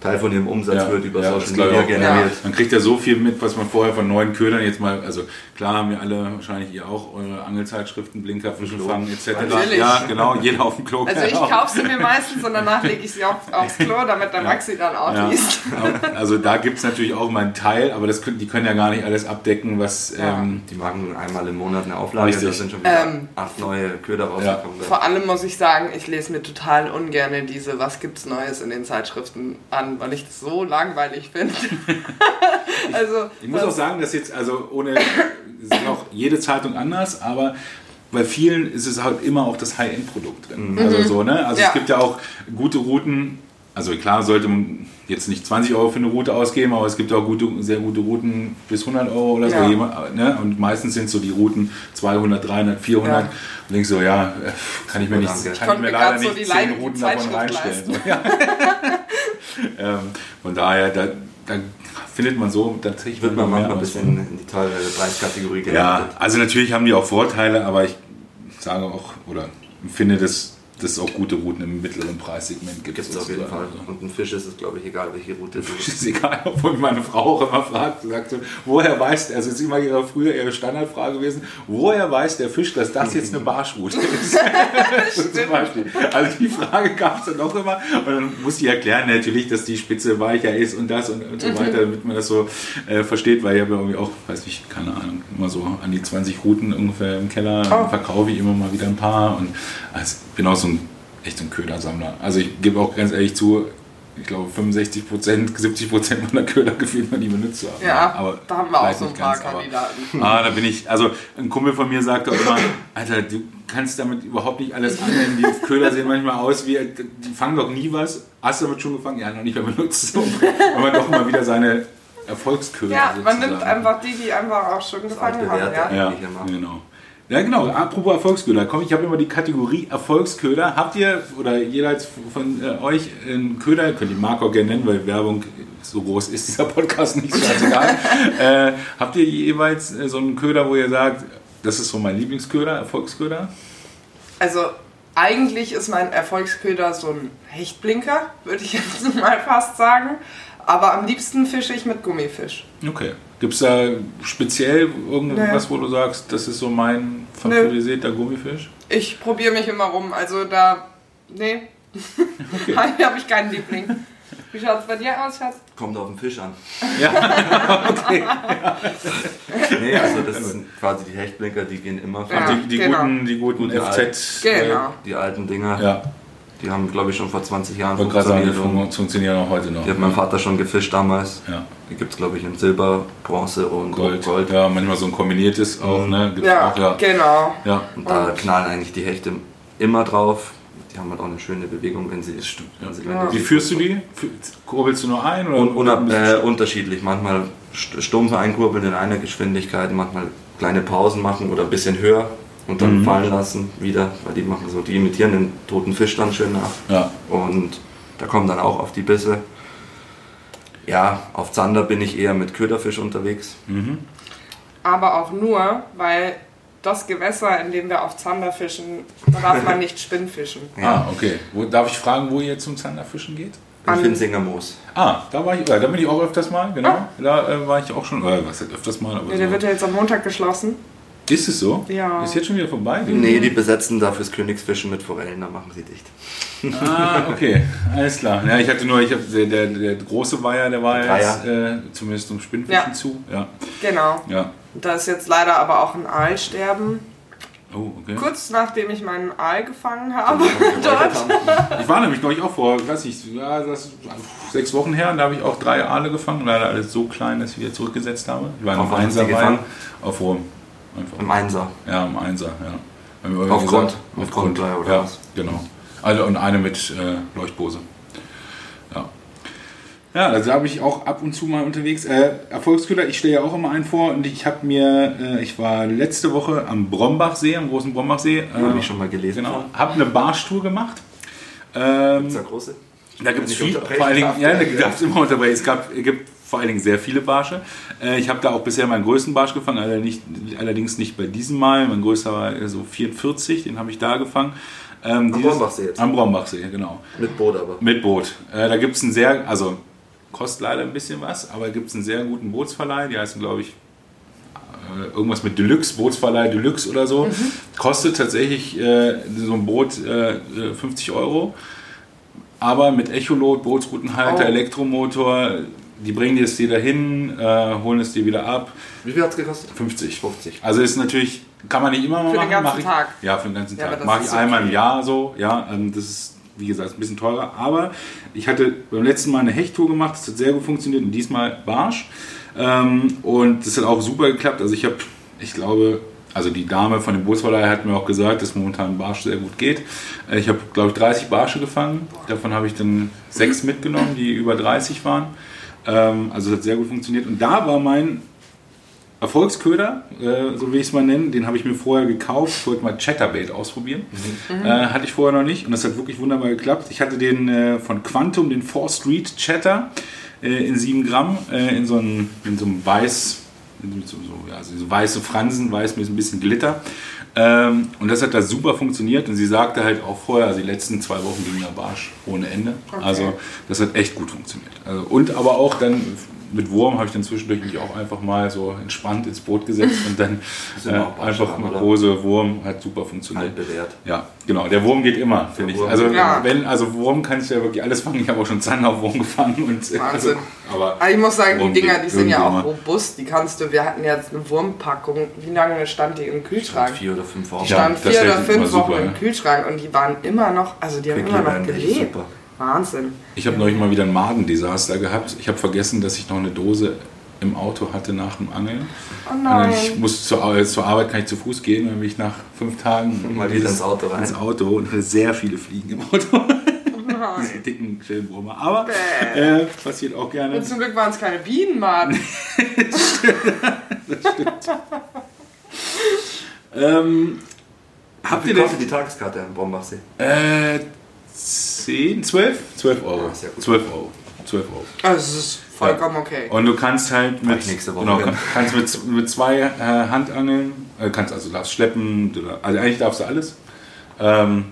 Teil von ihrem Umsatz Ja, wird über ja, Social Media auch. generiert. Man kriegt ja so viel mit, was man vorher von neuen Ködern jetzt mal, also klar haben wir alle, wahrscheinlich ihr auch, eure Angelzeitschriften, Blinker, Fischenfang etc. Natürlich. Ja, genau, jeder auf dem Klo. also ich Genau. kaufe sie mir meistens und danach lege ich sie auf, aufs Klo, damit der Maxi dann auch Ja. liest. Also da gibt es natürlich auch mal einen Teil, aber das können, die können ja gar nicht alles abdecken, was... Ja. Ähm, Die machen einmal im Monat eine Auflage, Richtig. da sind schon wieder Ähm, acht neue Köder rausgekommen. Vor allem muss ich sagen, ich lese mir total ungern diese Was gibt's Neues in den Zeitschriften an, weil ich das so langweilig finde. also Ich muss auch sagen, dass jetzt, also ohne, es ist auch jede Zeitung anders, aber bei vielen ist es halt immer auch das High-End-Produkt drin. Also so, ne? Also Ja. es gibt ja auch gute Routen, also klar sollte man jetzt nicht 20 Euro für eine Route ausgeben, aber es gibt auch gute, sehr gute Routen bis 100 Euro oder so. Ja. Ne? Und meistens sind so die Routen 200, 300, 400. Ja. Und denkst so, ja, äh, kann ich mir, nicht, Danke. kann ich mir leider so nicht die 10 leidige Routen davon reinstellen. So, ja. Ähm, von daher, da, da findet man so tatsächlich Wird man manchmal ein bisschen in die teure Preiskategorie Ja, geleitet. also natürlich haben die auch Vorteile, aber ich sage auch oder finde, dass dass es auch gute Routen im mittleren Preissegment gibt. Gibt es auf jeden Fall. Und ein Fisch ist es, glaube ich, egal, welche Route du Ist egal, obwohl meine Frau auch immer fragt, sagt so, woher weiß der, also es ist immer ihre, früher ihre Standardfrage gewesen, woher weiß der Fisch, dass das jetzt eine Barschroute ist? so zum Beispiel. Also die Frage gab es dann auch immer und dann muss ich erklären natürlich, dass die Spitze weicher ist und das und, und so weiter, damit man das so äh, versteht, weil ich habe irgendwie auch, weiß ich, keine Ahnung, immer so an die 20 Routen ungefähr im Keller, Oh. verkaufe ich immer mal wieder ein paar und also ich bin auch so ein echt so ein Ködersammler. Also ich gebe auch ganz ehrlich zu, ich glaube 65 Prozent, 70 Prozent meiner Köder gefühlt noch nie benutzt haben. Ja, aber da haben wir auch so ein paar ganz, aber- Kandidaten. Ah, da bin ich, also ein Kumpel von mir sagt auch immer, Alter, du kannst damit überhaupt nicht alles annehmen. Die Köder sehen manchmal aus wie, die fangen doch nie was. Hast du damit schon gefangen? Ja, noch nicht mehr benutzt. So, Weil man doch immer wieder seine Erfolgsköder Ja, man sozusagen- nimmt einfach die, die einfach auch schon gefangen haben. Ja. ja, genau. Ja, genau. Apropos Erfolgsköder. Komm, ich habe immer die Kategorie Erfolgsköder. Habt ihr oder jeder von äh, euch einen Köder, könnt ihr Marco gerne nennen, weil Werbung so groß ist dieser Podcast nicht, scheißegal. äh, habt ihr jeweils äh, so einen Köder, wo ihr sagt, das ist so mein Lieblingsköder, Erfolgsköder? Also eigentlich ist mein Erfolgsköder so ein Hechtblinker, würde ich jetzt mal fast sagen. Aber am liebsten fische ich mit Gummifisch. Okay. Gibt es da speziell irgendwas, wo du sagst, das ist so mein favorisierter Gummifisch? Ich probiere mich immer rum. Also da. Nee. Okay. Habe ich keinen Liebling. Wie schaut es bei dir aus, Schatz? Kommt auf den Fisch an. Ja, okay. Nee, also das sind quasi die Hechtblinker, die gehen immer Ja. die, die genau. guten, die guten Gute FZ. Genau. die alten Dinger. Äh, ja, Die haben, glaube ich, schon vor 20 Jahren wollte gerade sagen, die funktioniert. und fun- funktionieren auch heute noch. Die hat mein Vater schon gefischt damals. Ja, Die gibt es, glaube ich, in Silber, Bronze und Gold. Gold. Ja, manchmal so ein kombiniertes auch, ne? Gibt's Ja, auch, ja. genau. Ja, Und da knallen eigentlich die Hechte immer drauf. Die haben halt auch eine schöne Bewegung, wenn sie das stimmt. Wenn sie, wenn Ja. die- Wie führst du die? Kurbelst du nur ein? Oder Und unab, äh, unterschiedlich. Manchmal st- stumpf einkurbeln in einer Geschwindigkeit, manchmal kleine Pausen machen oder ein bisschen höher und dann Mhm. fallen lassen wieder, weil die machen so, die imitieren den toten Fisch dann schön nach. ja, Und da kommen dann auch auf die Bisse. Ja, auf Zander bin ich eher mit Köderfisch unterwegs. Aber auch nur, weil das Gewässer, in dem wir auf Zander fischen, da darf man nicht Spinnfischen. Ah, okay. Wo, darf ich fragen, wo ihr zum Zanderfischen geht? Im An- Finzinger Moos. Ah, da war ich, ja, da bin ich auch öfters mal, genau. Da äh, war ich auch schon, äh, was heißt öfters mal, aber Ja, der so. wird ja jetzt am Montag geschlossen. Ist es so? Ja. Ist jetzt schon wieder vorbei? Nee, die besetzen da fürs Königsfischen mit Forellen, da machen sie dicht. Ah, okay, alles klar. Ja, ich hatte nur, ich habe der, der, der große Weiher, der war jetzt äh, zumindest um Spinnfischen Ja. zu. Ja, Genau. ja. Da ist jetzt leider aber auch ein Aalsterben. Oh, okay. Kurz nachdem ich meinen Aal gefangen habe. Dort. Ich war nämlich neulich auch vor, weiß ich, ja, das sechs Wochen her, und da habe ich auch drei Aale gefangen. Leider alles so klein, dass ich wieder zurückgesetzt habe. Die waren Auf am wann hast du Einser die gefangen? Weiher. Auf Wurm. Einfach. Im Einser. Ja, am Einser, ja. Auf Grund? Auf Grund, Grund, oder ja, was? genau. Also und eine mit äh, Leuchtbose. Ja. Ja, also da habe ich auch ab und zu mal unterwegs. Äh, Erfolgsköder, ich stelle ja auch immer einen vor und ich habe mir, äh, ich war letzte Woche am Brombachsee, am großen Brombachsee. Äh, Habe ich schon mal gelesen. Genau, habe eine Barstour gemacht. Ähm, Ist der große? Da gibt es viel, vor allen Dingen, ja, da gab es immer unterbrechen. Es gab, gibt vor allen Dingen sehr viele Barsche. Äh, ich habe da auch bisher meinen größten Barsch gefangen, allerdings nicht, allerdings nicht bei diesem Mal. Mein größter war äh, so 44, den habe ich da gefangen. Ähm, Am Brombachsee jetzt? Am Brombachsee, genau. Mit Boot aber. Mit Boot. Äh, da gibt es einen sehr, also kostet leider ein bisschen was, aber gibt es einen sehr guten Bootsverleih, die heißen, glaube ich, äh, irgendwas mit Deluxe, Bootsverleih Deluxe oder so. Kostet tatsächlich äh, so ein Boot äh, äh, 50 Euro. Aber mit Echolot, Bootsroutenhalter, Oh. Elektromotor, die bringen dir es dir dahin, äh, holen es dir wieder ab. Wie viel hat es gekostet? 50. 50. Also ist natürlich, kann man nicht immer mal Für den machen. ganzen mach ich, Tag. Ja, für den ganzen Ja, Tag. das Mache ich einmal im okay. Jahr so. Ja, ähm, das ist, wie gesagt, ein bisschen teurer. Aber ich hatte beim letzten Mal eine Hechttour gemacht, das hat sehr gut funktioniert und diesmal Barsch. Ähm, und das hat auch super geklappt. Also ich habe, ich glaube, also die Dame von dem Bootsverleih hat mir auch gesagt, dass momentan Barsch sehr gut geht. Äh, Ich habe, glaube ich, 30 Barsche gefangen. Davon habe ich dann sechs mitgenommen, die über 30 waren. Ähm, also es hat sehr gut funktioniert. Und da war mein Erfolgsköder, äh, so wie ich es mal nenne, den habe ich mir vorher gekauft. Ich wollte mal Chatterbait ausprobieren. Äh, hatte ich vorher noch nicht und das hat wirklich wunderbar geklappt. Ich hatte den äh, von Quantum, den 4 Street Chatter äh, in 7 Gramm, äh, in, so einem, in so einem weiß, so, so, ja, also so weiße Fransen, weiß mit ein bisschen Glitter. Ähm, und das hat da super funktioniert und sie sagte halt auch vorher, also die letzten zwei Wochen ging der Barsch ohne Ende. Also das hat echt gut funktioniert. Also, und aber auch dann mit Wurm habe ich dann zwischendurch mich auch einfach mal so entspannt ins Boot gesetzt und dann äh, immer einfach oder? Hose, Wurm hat super funktioniert. Alt bewährt. Ja, genau. Der Wurm geht immer, finde ich. Also immer. wenn, also Wurm kannst du ja wirklich alles fangen. Ich habe auch schon Zanderwurm gefangen und äh, also, Wahnsinn. aber Aber ich muss sagen, Wurm die Dinger, die sind ja auch irgendwie robust. Die kannst du, wir hatten jetzt eine Wurmpackung. Wie lange stand die im Kühlschrank? Vier oder fünf Wochen. Die Ja, stand das vier oder immer fünf Wochen super, im ja. Kühlschrank und die waren immer noch, also die haben immer noch gelebt. super. Wahnsinn. Ich habe neulich mal wieder ein Magendesaster gehabt. Ich habe vergessen, dass ich noch eine Dose im Auto hatte nach dem Angeln. Oh Und nein. ich muss zur, zur Arbeit kann ich zu Fuß gehen, dann bin ich nach fünf Tagen Mal wieder ins Auto rein. ins Auto und hatte sehr viele Fliegen im Auto. Diese dicken Schellwürmer. Aber äh, passiert auch gerne. Und zum Glück waren es keine Bienen, Mann. Ähm, habt Wie ihr denn kostet die Tageskarte am Brombachsee? Äh, 10, 12? 12 Euro. Ah, sehr gut. 12 Euro. 12 Euro. Also es ist vollkommen okay. Und du kannst halt mit, ich nächste Woche genau, kannst mit, mit zwei äh, Handangeln, äh, kannst also darfst schleppen, also eigentlich darfst du alles. Ähm,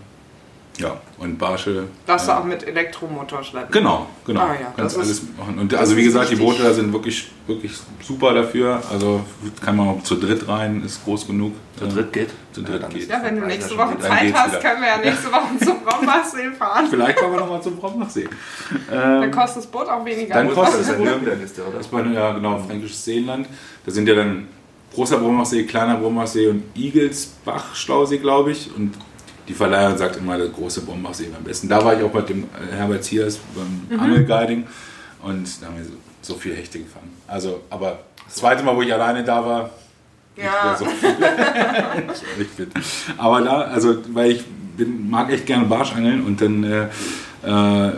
ja, und Barsche. Darfst du äh, auch mit Elektromotor schleppen. Genau, genau. Ah ja, kannst das alles ist- machen. Und also wie gesagt, die wichtig. Boote da sind wirklich, wirklich super dafür. Also kann man auch zu dritt rein, ist groß genug. Zu dritt geht? Zu dritt dann geht. Ja, wenn du nächste Woche. Dann Zeit hast, wieder. können wir ja nächste Woche zum Brombachsee fahren. Vielleicht kommen wir nochmal zum Brombachsee. Dann Ähm, kostet das Boot auch weniger. Dann kostet ist es. Nürnberg ist der, oder? Das war ja genau fränkisches Seenland. Da sind ja dann großer Brombachsee, kleiner Brombachsee und Igelsbach Stausee, glaube ich. Und die Verleiherin sagt immer, der große Brombachsee am besten. Da war ich auch mit dem äh, Herbert Ziers beim Angelguiding und da haben wir so, so viele Hechte gefangen. Also, aber das zweite Mal, wo ich alleine da war, Ja. so. Das fit. Aber da, also, weil ich bin, mag echt gerne Barschangeln und dann äh, äh,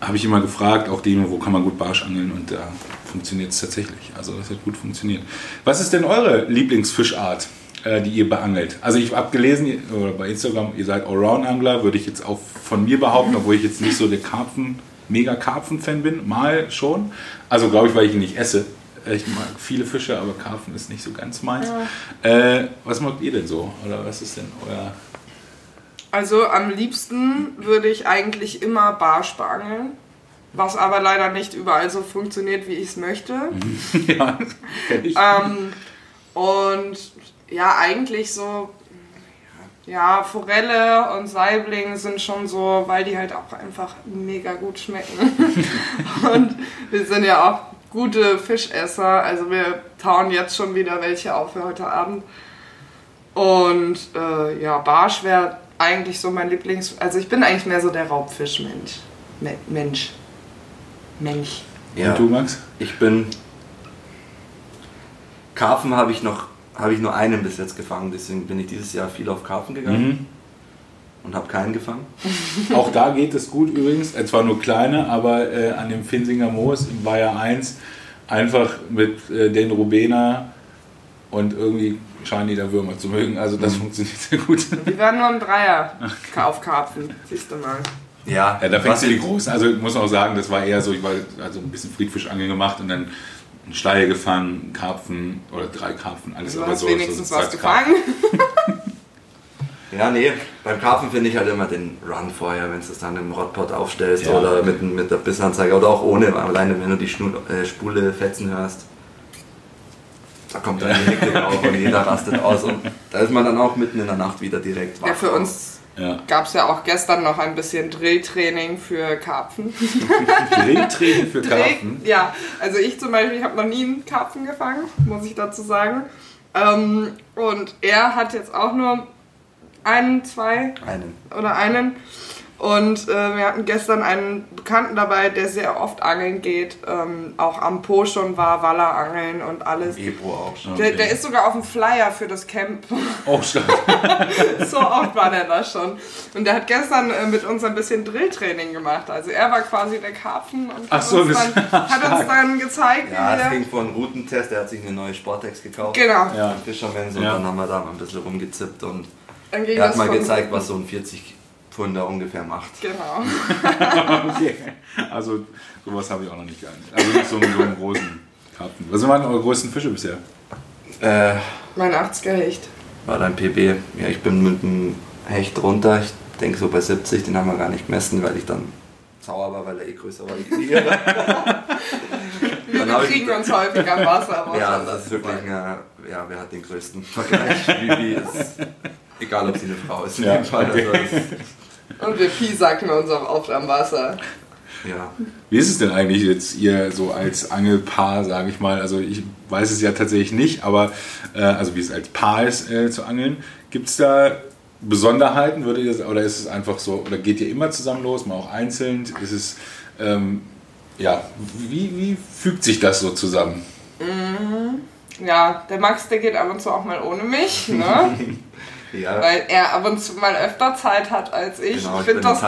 habe ich immer gefragt, auch die, wo kann man gut Barsch angeln und da funktioniert es tatsächlich. Also das hat gut funktioniert. Was ist denn eure Lieblingsfischart, äh, die ihr beangelt? Also ich habe gelesen, oder bei Instagram, ihr seid Allround-Angler, würde ich jetzt auch von mir behaupten, obwohl ich jetzt nicht so der Karpfen, mega Karpfen-Fan bin, mal schon. Also glaube ich, weil ich ihn nicht esse. Ich mag viele Fische, aber Karpfen ist nicht so ganz meins. Äh, was macht ihr denn so? Oder was ist denn euer... Also am liebsten würde ich eigentlich immer Barsch beangeln. Was aber leider nicht überall so funktioniert, wie ich es möchte. ja, ich. Ähm, und ja, eigentlich so, ja, Forelle und Saibling sind schon so, weil die halt auch einfach mega gut schmecken. und wir sind ja auch gute Fischesser, also wir tauen jetzt schon wieder welche auf für heute Abend. Und äh, ja, Barsch wäre eigentlich so mein Lieblings... Also ich bin eigentlich mehr so der Raubfischmensch. Me Mensch. Mensch. Ja. Und du, Max? Ich bin. Karpfen habe ich noch, habe ich nur einen bis jetzt gefangen, deswegen bin ich dieses Jahr viel auf Karpfen gegangen. Mhm. und habe keinen gefangen. Auch da geht es gut übrigens, äh, zwar nur kleine, aber äh, an dem Finsinger Moos im Bayer 1 einfach mit äh, den Rubena und irgendwie scheinen die da Würmer zu mögen. Also das funktioniert sehr gut. Die waren nur ein Dreier auf Karpfen, siehst du mal. Ja, Ja, da fängst du die großen. Also ich muss auch sagen, das war eher so, ich war also ein bisschen Friedfischangeln gemacht und dann einen Steier gefangen, Karpfen oder drei Karpfen, alles Du aber hast so. wenigstens so was Karpfen. gefangen. Ja, nee, beim Karpfen finde ich halt immer den Run vorher, wenn du es dann im Rotpot aufstellst Ja. oder mit, mit der Bissanzeige oder auch ohne, alleine wenn du die Schnu äh, Spule fetzen hörst. Da kommt dann die Hektik auf und jeder rastet aus und da ist man dann auch mitten in der Nacht wieder direkt wach. Ja, für uns Ja. gab es ja auch gestern noch ein bisschen Drilltraining für Karpfen. Drehtraining für Karpfen. Ja, also ich zum Beispiel habe noch nie einen Karpfen gefangen, muss ich dazu sagen. Ähm, und er hat jetzt auch nur einen, zwei Einen. oder einen. Und äh, wir hatten gestern einen Bekannten dabei, der sehr oft angeln geht, ähm, auch am Po schon war, Wallerangeln und alles. Ebro auch schon. Der, der ist sogar auf dem Flyer für das Camp. Oh, stark. so oft war der da schon. Und der hat gestern äh, mit uns ein bisschen Drilltraining gemacht. Also er war quasi der Karpfen und Ach hat, so, uns, dann, hat uns dann gezeigt, Ja, es wie wir... ging von Routentest, er hat sich eine neue Sportex gekauft. Genau, Ja. Beim Fischermans und Ja. dann haben wir da mal ein bisschen rumgezippt und er hat mal gezeigt, was so ein 40 Pfunder ungefähr macht. Genau. Okay. Also sowas habe ich auch noch nicht geangelt. Also nicht so, einen- so einen großen Karpfen. Was waren eure größten Fische bisher? Äh, Mein 80er Hecht. war dein PB. Ja, ich bin mit dem Hecht runter. Ich denke so bei 70, den haben wir gar nicht gemessen, weil ich dann sauer war, weil er eh größer war wie die. Wir Dann hab ich- kriegen uns häufig am Wasser. aber Ja, das ist wirklich, eine, ja, wer hat den größten Vergleich? Wie, wie ist, egal ob sie eine Frau ist in Ja, dem Fall. Also okay. Und wir piesacken uns auch oft am Wasser. das, ja. Wie ist es denn eigentlich jetzt ihr so als Angelpaar, sage ich mal? Also ich weiß es ja tatsächlich nicht, aber äh, also wie es als Paar ist äh, zu angeln. Gibt es da Besonderheiten? Würdet ihr, oder ist es einfach so, oder geht ihr immer zusammen los, mal auch einzeln? Ist es, ähm, ja, wie, wie fügt sich das so zusammen? Ja, der Max, der geht ab und zu auch mal ohne mich, ne? ja weil er ab und zu mal öfter Zeit hat als ich. genau, ich finde das,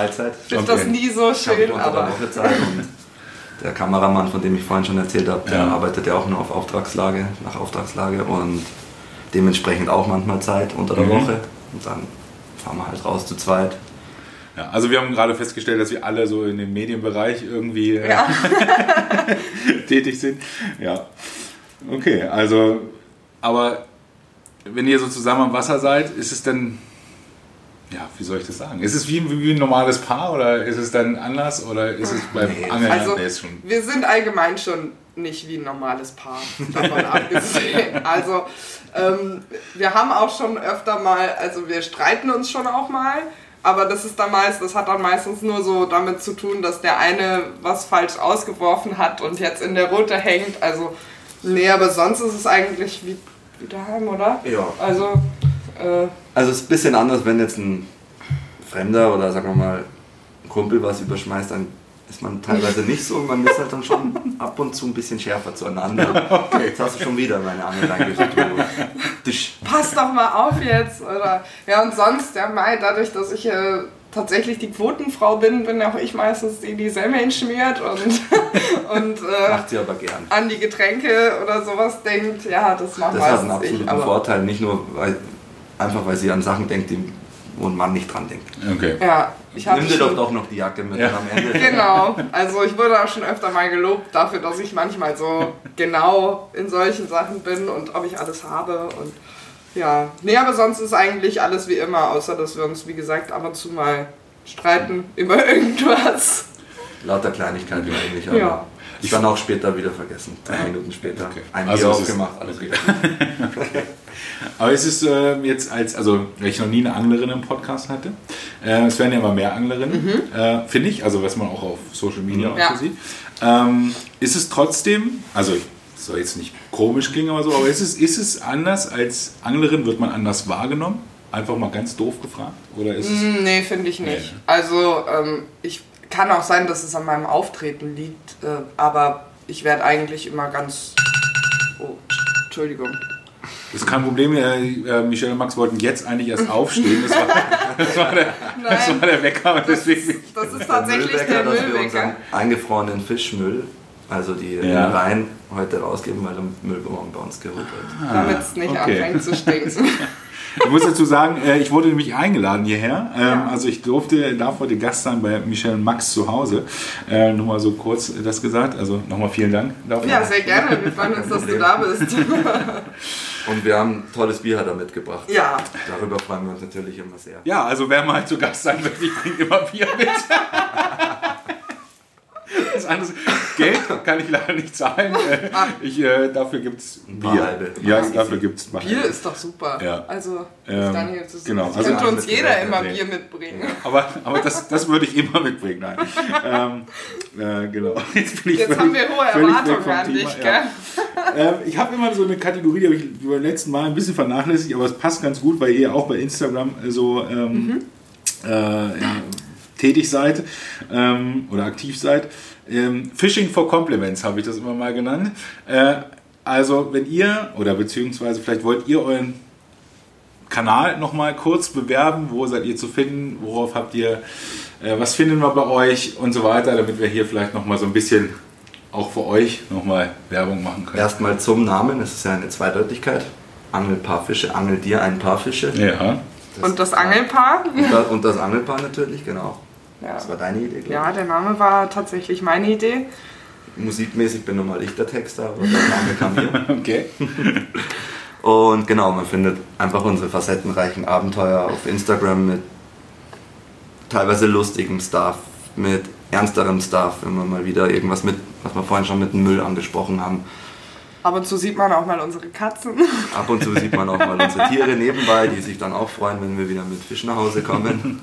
find das nie so schön, aber Woche Zeit und der Kameramann, von dem ich vorhin schon erzählt habe, der Ja. arbeitet ja auch nur auf Auftragslage, nach Auftragslage und dementsprechend auch manchmal Zeit unter der Mhm. Woche. Und dann fahren wir halt raus zu zweit. Ja, also wir haben gerade festgestellt, dass wir alle so in dem Medienbereich irgendwie äh, ja. tätig sind. Ja. Okay, also, aber wenn ihr so zusammen am Wasser seid, ist es dann, ja, wie soll ich das sagen? Ist es wie, wie ein normales Paar oder ist es dann anders oder ist es beim Nee, Angeln also nee, ist schon. wir sind allgemein schon nicht wie ein normales Paar, davon abgesehen. Also ähm, wir haben auch schon öfter mal, also wir streiten uns schon auch mal, aber das ist dann meist, das hat dann meistens nur so damit zu tun, dass der eine was falsch ausgeworfen hat und jetzt in der Route hängt. Also nee, aber sonst ist es eigentlich wie, wie daheim, oder? Ja. Also äh, Also es ist ein bisschen anders, wenn jetzt ein Fremder oder sagen wir mal ein Kumpel was überschmeißt, dann ist man teilweise nicht so. Man ist halt dann schon ab und zu ein bisschen schärfer zueinander. Jetzt hast du schon wieder meine Angel reingeschickt. Pass doch mal auf jetzt. Oder ja, und sonst, ja, Mai, dadurch, dass ich äh, tatsächlich die Quotenfrau bin, bin auch ich meistens die, die Semmeln schmiert und, und äh, Macht sie aber gern. an die Getränke oder sowas denkt. Ja, das macht Das hat einen ich. absoluten Aber Vorteil, nicht nur weil, einfach weil sie an Sachen denkt, die, wo ein Mann nicht dran denkt. Okay. ja, ich Nimm dir doch doch noch die Jacke mit Ja. am Ende. Genau, also ich wurde auch schon öfter mal gelobt dafür, dass ich manchmal so genau in solchen Sachen bin und ob ich alles habe und ja. Nee, aber sonst ist eigentlich alles wie immer, außer dass wir uns, wie gesagt, ab und zu mal streiten über irgendwas. Lauter Kleinigkeiten eigentlich, aber Ja. ich dann auch später wieder vergessen. Drei Minuten später. Okay. Ein Also Bier aufgemacht, alles wieder. Aber es ist äh, jetzt als, also weil ich noch nie eine Anglerin im Podcast hatte. Äh, es werden ja immer mehr Anglerinnen, äh, finde ich, also was man auch auf Social Media Mhm. auch Ja. so sieht. Ähm, ist es trotzdem, also soll jetzt nicht komisch klingen oder so, aber ist es, ist es anders als Anglerin, wird man anders wahrgenommen? Einfach mal ganz doof gefragt? Oder ist es. Hm, Nee, finde ich nicht. Nee. Also, ähm, ich kann auch sein, dass es an meinem Auftreten liegt, äh, aber ich werde eigentlich immer ganz. Oh, Entschuldigung. Das ist kein Problem. Äh, äh, Michelle und Max wollten jetzt eigentlich erst aufstehen. Das war, das war, der, das war der Wecker. Und deswegen, Das ist tatsächlich der dass wir unseren Müllwecker. eingefrorenen Fischmüll, also die Ja. Reihen, heute rausgeben, weil der Müll morgen bei uns geholt wird. Damit es nicht okay. anfängt zu stinken. Ich muss dazu sagen, äh, ich wurde nämlich eingeladen hierher. Ähm, Ja. Also ich durfte, darf heute Gast sein bei Michelle Max zu Hause. Äh, nur mal so kurz das gesagt. Also nochmal vielen Dank dafür. Ja, sehr gerne. Wir freuen uns, dass du da bist. Und wir haben tolles Bier da mitgebracht. Ja, Darüber freuen wir uns natürlich immer sehr. Ja, also wer mal zu Gast sein will, ich bringe immer Bier mit. Das andere ist, Geld kann ich leider nicht zahlen. Äh, Ich, äh, dafür gibt es Bier. Ja, dafür gibt es Bier ist doch super. Ja. Also, Ähm, Daniel, das genau. Also- könnte uns jeder immer Nee. Bier mitbringen. Aber, aber das, das würde ich immer mitbringen. Nein. ähm, äh, genau. Jetzt, bin ich Jetzt völlig- haben wir hohe Erwartungen an Thema, dich, ja. Ähm, ich habe immer so eine Kategorie, die habe ich beim letzten Mal ein bisschen vernachlässigt, aber es passt ganz gut, weil ihr auch bei Instagram so ähm, äh, ja, tätig seid ähm, oder aktiv seid. Ähm, Fishing for Compliments habe ich das immer mal genannt. Äh, also wenn ihr oder beziehungsweise vielleicht wollt ihr euren Kanal nochmal kurz bewerben, wo seid ihr zu finden, worauf habt ihr, äh, was finden wir bei euch und so weiter, damit wir hier vielleicht nochmal so ein bisschen auch für euch nochmal Werbung machen können. Erstmal zum Namen, es ist ja eine Zweideutigkeit. Angel paar Fische, angel dir ein paar Fische. Ja. Und das Angelpaar? Und das, und das Angelpaar natürlich, genau. Ja. Das war deine Idee, glaube ja, der Name war tatsächlich meine Idee. ich. Musikmäßig bin normal ich der Texter, aber der Name kam mir. Okay. Und genau, man findet einfach unsere facettenreichen Abenteuer auf Instagram mit teilweise lustigem Stuff, mit ernsterem Stuff, wenn wir mal wieder irgendwas mit, was wir vorhin schon mit dem Müll angesprochen haben. Ab und zu sieht man auch mal unsere Katzen. Ab und zu sieht man auch mal unsere Tiere nebenbei, die sich dann auch freuen, wenn wir wieder mit Fisch nach Hause kommen.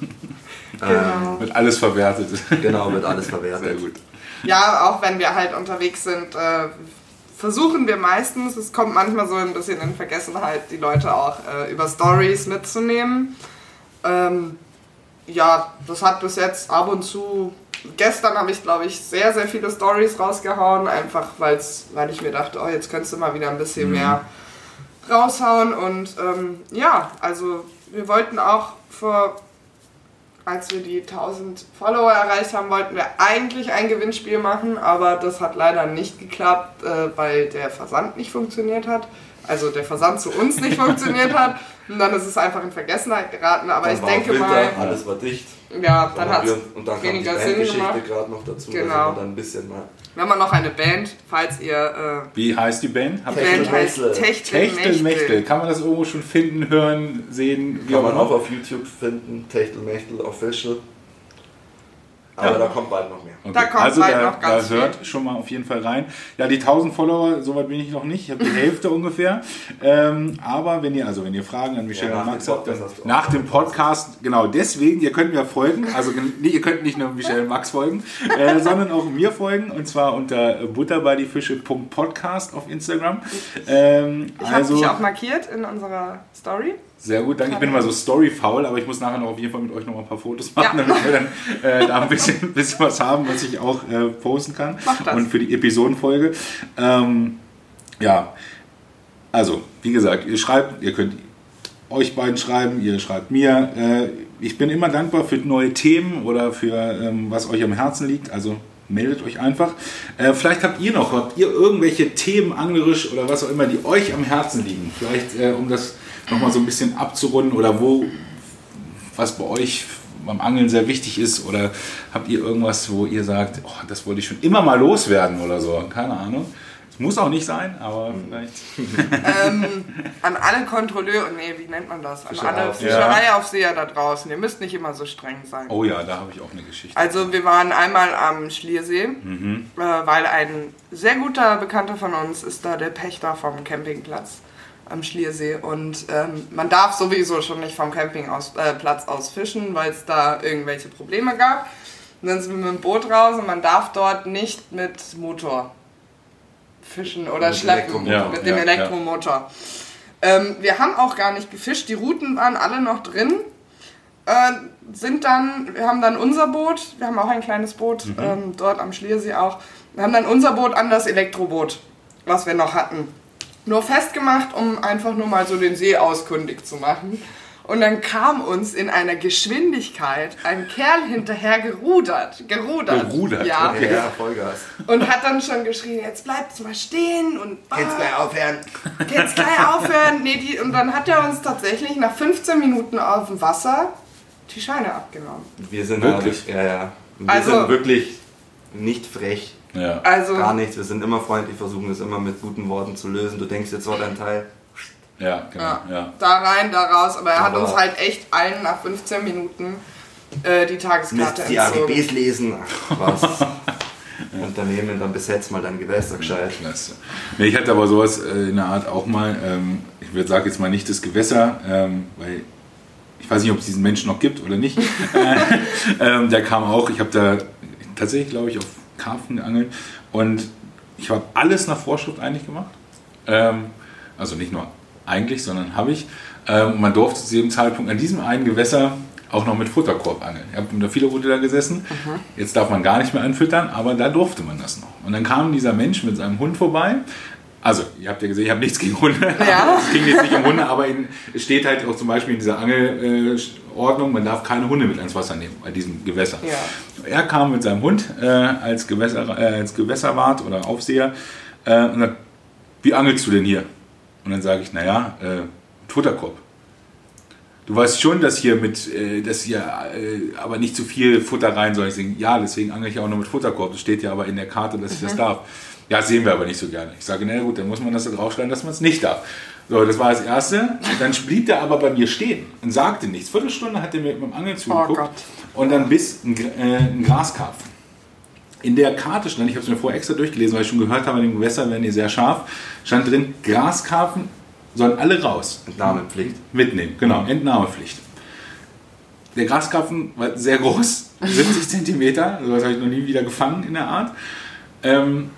Genau. Wird alles verwertet. Genau, wird alles Sehr verwertet. gut. Ja, auch wenn wir halt unterwegs sind, äh, versuchen wir meistens, es kommt manchmal so ein bisschen in Vergessenheit, die Leute auch äh, über Stories mitzunehmen. Ähm, ja, das hat bis jetzt ab und zu. Gestern habe ich, glaube ich, sehr, sehr viele Stories rausgehauen, einfach weil's, weil ich mir dachte, oh, jetzt könntest du mal wieder ein bisschen mehr raushauen. Und ähm, ja, also wir wollten auch vor als wir die 1000 Follower erreicht haben, wollten wir eigentlich ein Gewinnspiel machen, aber das hat leider nicht geklappt, äh, weil der Versand nicht funktioniert hat. Also der Versand zu uns nicht funktioniert hat. Und dann ist es einfach in Vergessenheit geraten. Aber Dann ich denke Winter, mal, alles war dicht. ja, dann haben hat es wir- und dann kam die weniger Sinn Bandgeschichte gemacht. gerade noch dazu. Genau. Dann ein bisschen mal Wir haben wir noch eine Band, falls ihr... Wie heißt die Band? Äh, Habt die Band heißt Mechtel. Techtelmechtel. Techtelmechtel. Kann man das irgendwo schon finden, hören, sehen? Kann man auch auf YouTube finden, Techtelmechtel Official. Aber Ja. da kommt bald noch mehr. Okay. Da kommt also bald da, noch ganz da hört schon mal auf jeden Fall rein. Ja, die 1000 Follower, soweit bin ich noch nicht. Ich habe die Hälfte ungefähr. Ähm, aber wenn ihr, also wenn ihr Fragen an Michelle Ja, nach und Max dem habt, nach dem Podcast, genau deswegen, ihr könnt mir folgen. Also nee, ihr könnt nicht nur Michelle und Max folgen, äh, sondern auch mir folgen. Und zwar unter butterbeidiefische.podcast auf Instagram. Ähm, Ich habe also, dich auch markiert in unserer Story. Sehr gut, danke. Ich bin immer so storyfaul, aber ich muss nachher noch auf jeden Fall mit euch noch mal ein paar Fotos machen, damit wir dann äh, da ein bisschen, bisschen was haben, was ich auch äh, posten kann. Mach das. Und für die Episodenfolge. Ähm, ja, also, wie gesagt, ihr schreibt, ihr könnt euch beiden schreiben, ihr schreibt mir. Äh, ich bin immer dankbar für neue Themen oder für ähm, was euch am Herzen liegt. Also meldet euch einfach. Äh, vielleicht habt ihr noch, habt ihr irgendwelche Themen anglerisch oder was auch immer, die euch am Herzen liegen. Vielleicht, äh, um das nochmal so ein bisschen abzurunden oder wo, was bei euch beim Angeln sehr wichtig ist oder habt ihr irgendwas, wo ihr sagt, oh, das wollte ich schon immer mal loswerden oder so. Keine Ahnung. Es muss auch nicht sein, aber vielleicht. ähm, an alle Kontrolleure, nee, wie nennt man das? An alle Fischereiaufseher. Fischereiaufseher da draußen. Ihr müsst nicht immer so streng sein. Oh ja, da habe ich auch eine Geschichte. Also wir waren einmal am Schliersee, Mhm. äh, weil ein sehr guter Bekannter von uns ist da der Pächter vom Campingplatz am Schliersee und ähm, man darf sowieso schon nicht vom Campingplatz äh, Platz aus fischen, weil es da irgendwelche Probleme gab. Und dann sind wir mit dem Boot raus und man darf dort nicht mit Motor fischen oder Mit schleppen. Ja, mit dem ja, Elektromotor. Ähm, wir haben auch gar nicht gefischt, die Routen waren alle noch drin. Äh, sind dann, wir haben dann unser Boot, wir haben auch ein kleines Boot, ähm, dort am Schliersee auch. Wir haben dann unser Boot an das Elektroboot, was wir noch hatten, nur festgemacht, um einfach nur mal so den See auskundig zu machen. Und dann kam uns in einer Geschwindigkeit ein Kerl hinterher gerudert. Gerudert. Gerudert, Ja. okay. Ja, Vollgas. Und hat dann schon geschrien, jetzt bleibt's mal stehen und Jetzt gleich aufhören. jetzt gleich aufhören. Nee, die, und dann hat er uns tatsächlich nach 15 Minuten auf dem Wasser die Scheine abgenommen. Wir sind Wirklich? Ja, ja. Wir Also- sind wirklich nicht frech. Ja. Also, Gar nichts. Wir sind immer freundlich, versuchen es immer mit guten Worten zu lösen. Du denkst, jetzt war dein Teil. Ja, genau. ja, Ja. da rein, da raus. Aber er hat Aber- uns halt echt allen nach 15 Minuten äh, die Tageskarte die entzogen. AGBs lesen. Ach, was. Unternehmen, dann besetzt mal dein Gewässer gescheit. Klasse. Nee, ich hatte aber sowas äh, in der Art auch mal. Ähm, ich würde sagen jetzt mal nicht das Gewässer, ähm, weil ich weiß nicht, ob es diesen Menschen noch gibt oder nicht. äh, ähm, der kam auch. Ich habe da tatsächlich, glaube ich, auf Karpfen geangelt und ich habe alles nach Vorschrift eigentlich gemacht. Ähm, also nicht nur eigentlich, sondern habe ich. Ähm, man durfte zu jedem Zeitpunkt an diesem einen Gewässer auch noch mit Futterkorb angeln. Ich habe in der Fiederroute da gesessen. Jetzt darf man gar nicht mehr anfüttern, aber da durfte man das noch. Und dann kam dieser Mensch mit seinem Hund vorbei. Also, ihr habt ja gesehen, ich habe nichts gegen Hunde. Ja. es ging jetzt nicht um Hunde, aber in, es steht halt auch zum Beispiel in dieser Angelordnung, man darf keine Hunde mit ans Wasser nehmen bei diesem Gewässer. Ja. Er kam mit seinem Hund äh, als, Gewässer, äh, als Gewässerwart oder Aufseher äh, und sagt, wie angelst du denn hier? Und dann sage ich, naja, äh, Futterkorb. Du weißt schon, dass hier mit, äh, dass hier äh, aber nicht zu viel Futter rein soll. Ich sage, ja, deswegen angel ich auch nur mit Futterkorb. Das steht ja aber in der Karte, dass ich das darf. Ja, sehen wir aber nicht so gerne. Ich sage, na gut, dann muss man das da draufschreiben, dass man es nicht darf. So, das war das Erste. Dann blieb der aber bei mir stehen und sagte nichts. Viertelstunde hat er mir mit dem Angeln zugeguckt. Gott. und dann bis ein, äh, ein Graskarpfen. In der Karte stand, ich habe es mir vorher extra durchgelesen, weil ich schon gehört habe, in den Gewässern werden die sehr scharf, stand drin, Graskarpfen sollen alle raus. Entnahmepflicht. Mitnehmen, genau, Entnahmepflicht. Der Graskarpfen war sehr groß, 70 Zentimeter, also das habe ich noch nie wieder gefangen in der Art. Ähm,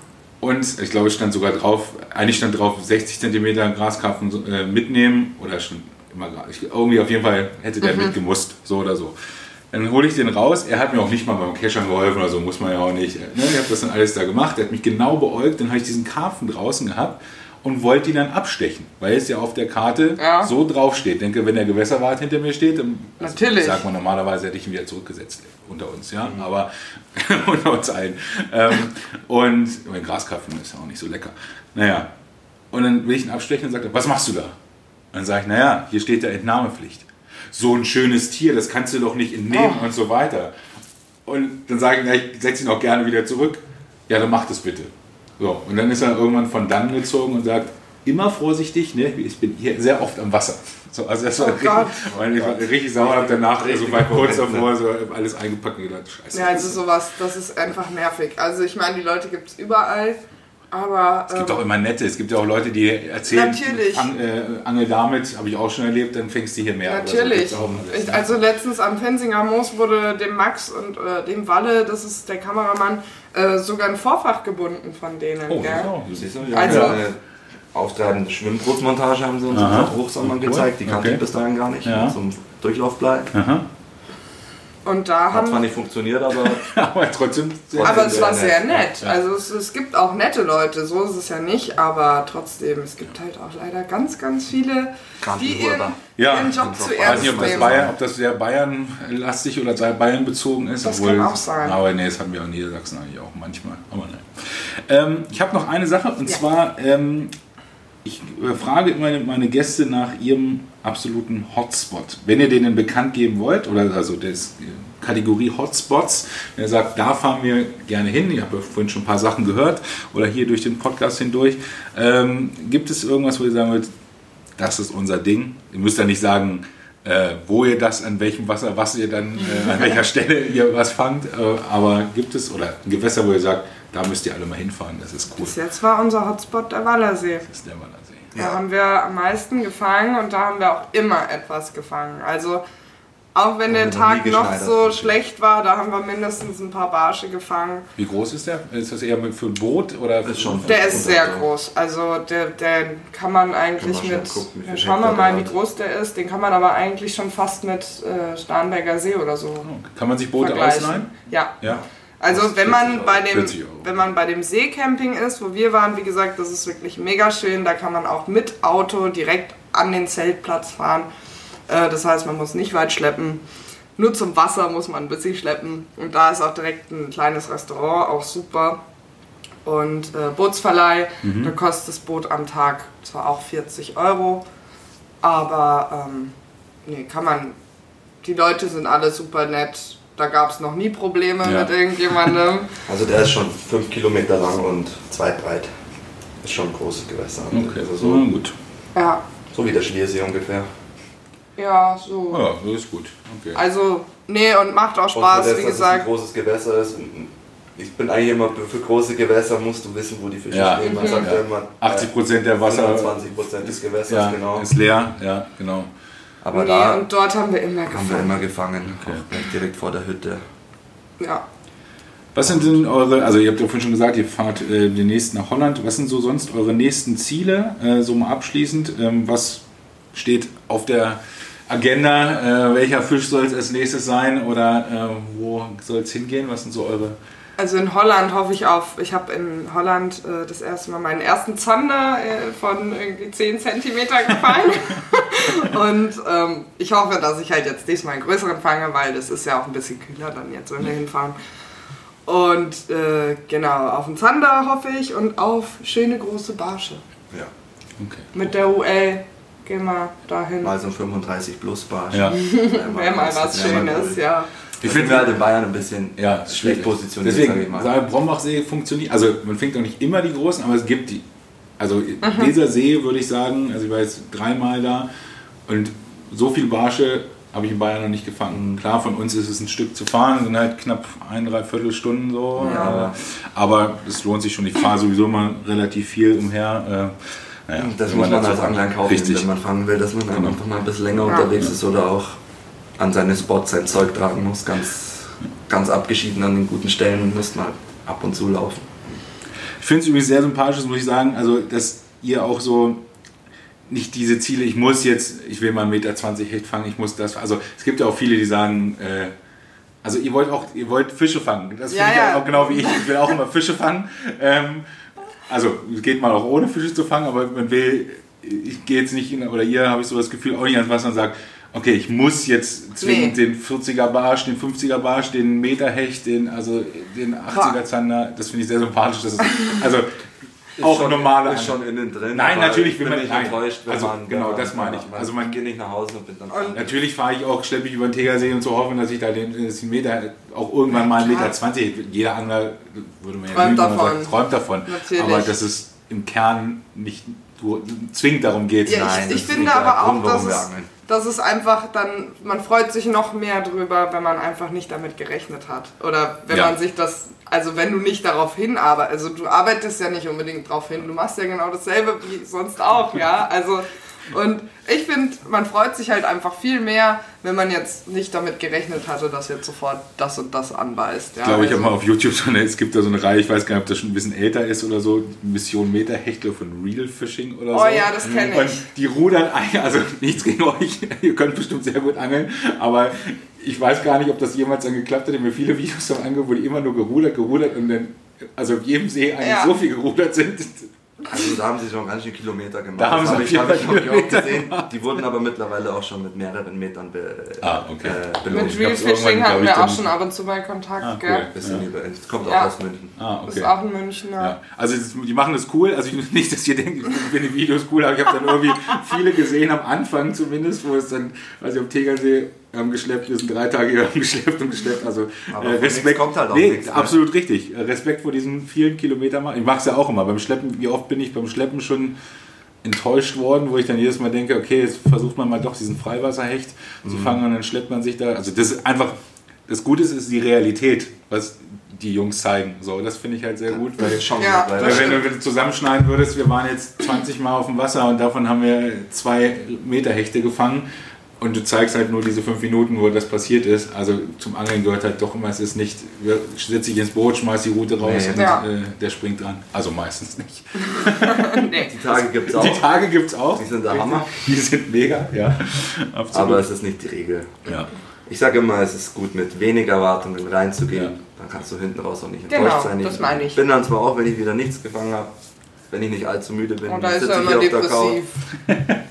und ich glaube, es stand sogar drauf, eigentlich stand drauf 60 Zentimeter Graskarpfen äh, mitnehmen oder schon immer ich, irgendwie auf jeden Fall hätte der mitgemusst, so oder so. Dann hole ich den raus. Er hat mir auch nicht mal beim Keschern geholfen oder so, muss man ja auch nicht. Ne? Ich habe das dann alles da gemacht. Er hat mich genau beäugt. Dann habe ich diesen Karpfen draußen gehabt und wollte ihn dann abstechen, weil es ja auf der Karte Ja. so draufsteht. Ich denke, wenn der Gewässerwart hinter mir steht, dann also, Natürlich. sagt man normalerweise, hätte ich ihn wieder zurückgesetzt unter uns, ja, aber unter uns allen. Ähm, und mein Graskarpfen ist ja auch nicht so lecker. Naja, und dann will ich ihn abstechen und sagt was machst du da? Und dann sage ich, naja, hier steht ja Entnahmepflicht. So ein schönes Tier, das kannst du doch nicht entnehmen Oh. und so weiter. Und dann sage ich, na, ich setze ihn auch gerne wieder zurück. Ja, dann mach das bitte. So, und dann ist er irgendwann von dann gezogen und sagt, immer vorsichtig, ne? ich bin hier sehr oft am Wasser. So, also das war Oh richtig, weil ich war richtig sauer, habe danach Richtig so war kurz davor so alles eingepackt und gedacht, scheiße. Ja, also sowas, das ist einfach nervig. Also ich meine, die Leute gibt es überall, aber es gibt ähm, auch immer nette, es gibt ja auch Leute, die erzählen, Natürlich. Fang, äh, angel damit, habe ich auch schon erlebt, dann fängst du hier mehr. oder so. Natürlich. Alles, Ich, ne? also letztens am Fensinger Moos wurde dem Max und äh, dem Walle, das ist der Kameramann, äh, sogar ein Vorfach gebunden von denen. oh, gell? so. Du siehst ja, Also- eine auftreibende Schwimmbrotmontage haben sie uns Aha. im Hochsommer Cool. gezeigt. Die kannte Okay. ich bis dahin gar nicht. Ja. Zum Durchlaufblei. Aha. Und da Hat zwar haben. nicht funktioniert, aber Aber trotzdem sehr Aber es war sehr sehr nett. nett. Ja. Also es, es gibt auch nette Leute, so ist es ja nicht, aber trotzdem, es gibt halt auch leider ganz, ganz viele, die ihren. Ja, ihren Job und zu so. Ich weiß nicht, ob das. Bayern, ob das sehr Bayern-lastig oder sehr Bayern-bezogen ist. Das obwohl, kann auch sein. Aber nee, das haben wir auch in Niedersachsen eigentlich auch manchmal. Aber nein. Ähm, ich habe noch eine Sache und Ja. zwar, ähm, ich frage meine, meine Gäste nach ihrem absoluten Hotspot. Wenn ihr denen bekannt geben wollt, oder also das äh, Kategorie Hotspots, wenn ihr sagt, da fahren wir gerne hin, ich habe ja vorhin schon ein paar Sachen gehört, oder hier durch den Podcast hindurch, ähm, gibt es irgendwas, wo ihr sagen würdet, das ist unser Ding. Ihr müsst ja nicht sagen, äh, wo ihr das, an welchem Wasser, was ihr dann, äh, an welcher Stelle ihr was fangt. Äh, aber gibt es, oder ein Gewässer, wo ihr sagt, da müsst ihr alle mal hinfahren, das ist cool. Bis jetzt war unser Hotspot der Wallersee. Das ist der Wallersee. Da haben wir am meisten gefangen und da haben wir auch immer etwas gefangen. Also auch wenn der Tag noch so schlecht war, da haben wir mindestens ein paar Barsche gefangen. Wie groß ist der? Ist das eher für ein Boot? Oder Ist schon. Der ist sehr groß. Also der, der kann man eigentlich wir mit. gucken, ja, schauen wir mal, wie groß der ist. Den kann man aber eigentlich schon fast mit äh, Starnberger See oder so Kann man sich Boote ausleihen? Ja. Ja. Also wenn man 40 bei dem 40 Euro. wenn man bei dem Seecamping ist, wo wir waren, wie gesagt, das ist wirklich mega schön. Da kann man auch mit Auto direkt an den Zeltplatz fahren. Äh, Das heißt, man muss nicht weit schleppen. Nur zum Wasser muss man ein bisschen schleppen. Und da ist auch direkt ein kleines Restaurant, auch super. Und äh, Bootsverleih, Mhm. da kostet das Boot am Tag zwar auch 40 Euro, aber ähm, nee, kann man. Die Leute sind alle super nett. Da gab es noch nie Probleme Ja. mit irgendjemandem. Also der ist schon 5 Kilometer lang und 2 breit. Ist schon ein großes Gewässer. Okay, Also so. so, gut. ja, so wie der Schliersee ungefähr. ja, so. Ja, das ist gut. Okay. Also, nee, und macht auch Spaß, das, wie dass es ein gesagt. großes Gewässer ist. Ich bin eigentlich immer für große Gewässer musst du wissen, wo die Fische Ja. stehen. Man sagt Ja. ja immer 80 Prozent der Wasser 20 Prozent des Gewässers, ja, genau. ist leer. Ja, genau. Aber nee, da und dort haben wir immer haben wir gefangen. immer gefangen, Okay. auch gleich direkt vor der Hütte. Ja. Was sind denn eure, also ihr habt ja vorhin schon gesagt, ihr fahrt äh, demnächst nach Holland. Was sind so sonst eure nächsten Ziele? Äh, so mal abschließend. Ähm, was steht auf der Agenda? Äh, welcher Fisch soll es als nächstes sein? Oder äh, wo soll es hingehen? Was sind so eure... Also in Holland hoffe ich auf, ich habe in Holland äh, das erste Mal meinen ersten Zander äh, von irgendwie 10 cm gefangen. und ähm, ich hoffe, dass ich halt jetzt diesmal einen größeren fange, weil das ist ja auch ein bisschen kühler dann jetzt, wenn wir hinfahren. Und äh, genau, auf den Zander hoffe ich und auf schöne große Barsche. Ja. Okay. Mit der UL gehen wir dahin. Mal so ein 35 plus Barsch. Ja. Wäre mal was Schönes, ja. Ich finde wir halt in Bayern ein bisschen Ja, schlecht positioniert, Deswegen, mal. sage Brombachsee funktioniert, also man fängt auch nicht immer die großen, aber es gibt die. Also Mhm. dieser See würde ich sagen, also ich war jetzt dreimal da und so viel Barsche habe ich in Bayern noch nicht gefangen. Klar, von uns ist es ein Stück zu fahren, sind halt knapp ein, dreiviertel Stunden so. Ja. Aber, aber es lohnt sich schon. Ich fahre sowieso mal relativ viel umher. Äh, naja, Das muss man dazu- als Angler kaufen, Richtig. wenn man fangen will, dass man dann Genau. einfach mal ein bisschen länger Ja. unterwegs ist oder auch an seine Spots sein Zeug tragen muss. Ganz, ganz abgeschieden an den guten Stellen muss man ab und zu laufen. Ich finde es übrigens sehr sympathisch, muss ich sagen, also dass ihr auch so nicht diese Ziele, ich muss jetzt, ich will mal 1,20 Meter Hecht fangen, ich muss das. Also es gibt ja auch viele, die sagen, äh, also ihr wollt auch, ihr wollt Fische fangen. Das Ja, finde ich ja. auch genau wie ich. Ich will auch immer Fische fangen. Ähm, also es geht mal auch ohne Fische zu fangen, aber man will, ich gehe jetzt nicht, in, oder ihr habe ich so das Gefühl, auch nicht ans Wasser und sage, okay, ich muss jetzt zwingend Nee. den 40er Barsch, den 50er Barsch, den Meter Hecht, den, also den 80er Zander, das finde ich sehr sympathisch. Das ist, also auch schon, normale Ist schon innen drin. Nein, natürlich bin man- nicht enttäuscht, wenn Also, man genau, ja, das meine ich. Man, Also man geht nicht nach Hause und bin dann Und- Natürlich fahre ich auch, schleppe ich über den Tegersee und so hoffen, dass ich da den, den Meter, auch irgendwann mal einen. Meter 20, jeder Angler würde man ja Träumt lügen, wenn man davon. sagt, träumt davon. Natürlich. Aber dass es im Kern nicht zwingend darum geht. Ja, Nein, ich, das ich ist finde aber auch, Grund, dass es, dass es einfach dann, man freut sich noch mehr drüber, wenn man einfach nicht damit gerechnet hat. Oder wenn Ja. man sich das, also wenn du nicht darauf hinarbeitest, also du arbeitest ja nicht unbedingt darauf hin, du machst ja genau dasselbe wie sonst auch, ja. Also, und ich finde, man freut sich halt einfach viel mehr, wenn man jetzt nicht damit gerechnet hatte, dass jetzt sofort das und das anbeißt. Ja? Ich glaube, ich habe also, mal auf YouTube eine, es gibt da so eine Reihe, ich weiß gar nicht, ob das schon ein bisschen älter ist oder so, Mission Meter Hechtler von Real Fishing oder so. Oh ja, das kenne Und ich. die rudern also nichts gegen euch, ihr könnt bestimmt sehr gut angeln, aber ich weiß gar nicht, ob das jemals dann geklappt hat. Ich habe mir viele Videos davon angeguckt, wo die immer nur gerudert, gerudert und dann, also auf jedem See eigentlich Ja. so viel gerudert sind. Also da haben sie schon ganz schön Kilometer gemacht. Da haben das sie habe ich, hab ich, hab ich auch gesehen. Die wurden aber mittlerweile auch schon mit mehreren Metern be, Ah, okay. äh, Mit belohnt. Real hab's irgendwann, Fishing hatten ich, wir auch schon ab und zu mal Kontakt, Ah, gell? cool. Bisschen über, das kommt Ja. auch aus München. Ah, Das okay. ist auch in München, ja. Ja, also das, die machen das cool. Also ich, nicht, dass ihr denkt, ich finde die Videos cool, aber ich habe dann irgendwie viele gesehen, am Anfang zumindest, wo es dann, also am Tegersee haben geschleppt, wir sind drei Tage hier haben geschleppt und geschleppt. Also Aber äh, Respekt. kommt halt auch nee, nichts, ne? absolut richtig. Äh, Respekt vor diesen vielen Kilometern. Ich mache es ja auch immer. Beim Schleppen, wie oft bin ich beim Schleppen schon enttäuscht worden, wo ich dann jedes Mal denke, okay, jetzt versucht man mal doch diesen Freiwasserhecht zu Mhm. fangen und dann schleppt man sich da. Also das ist einfach, das Gute ist, ist die Realität, was die Jungs zeigen. So, das finde ich halt sehr gut, weil Schon Ja, weil- das weil wenn du, wenn du zusammenschneiden würdest, wir waren jetzt 20 Mal auf dem Wasser und davon haben wir zwei Meter Hechte gefangen. Und du zeigst halt nur diese fünf Minuten, wo das passiert ist. Also zum Angeln gehört halt doch immer, es ist nicht, setz dich ins Boot, schmeiß die Route raus Nee. und Ja. äh, der springt dran. Also meistens nicht. nee. Die Tage gibt es auch, Die Tage gibt es auch. Die sind der Hammer. Die sind mega, ja. Absolut. aber es ist nicht die Regel. ja. Ich sage immer, es ist gut, mit wenig Erwartungen reinzugehen. Ja. Dann kannst du hinten raus auch nicht Genau, enttäuscht sein. das meine ich. bin dann zwar auch, wenn ich wieder nichts gefangen habe, wenn ich nicht allzu müde bin, Und da ist sitze er ich immer hier auf der Couch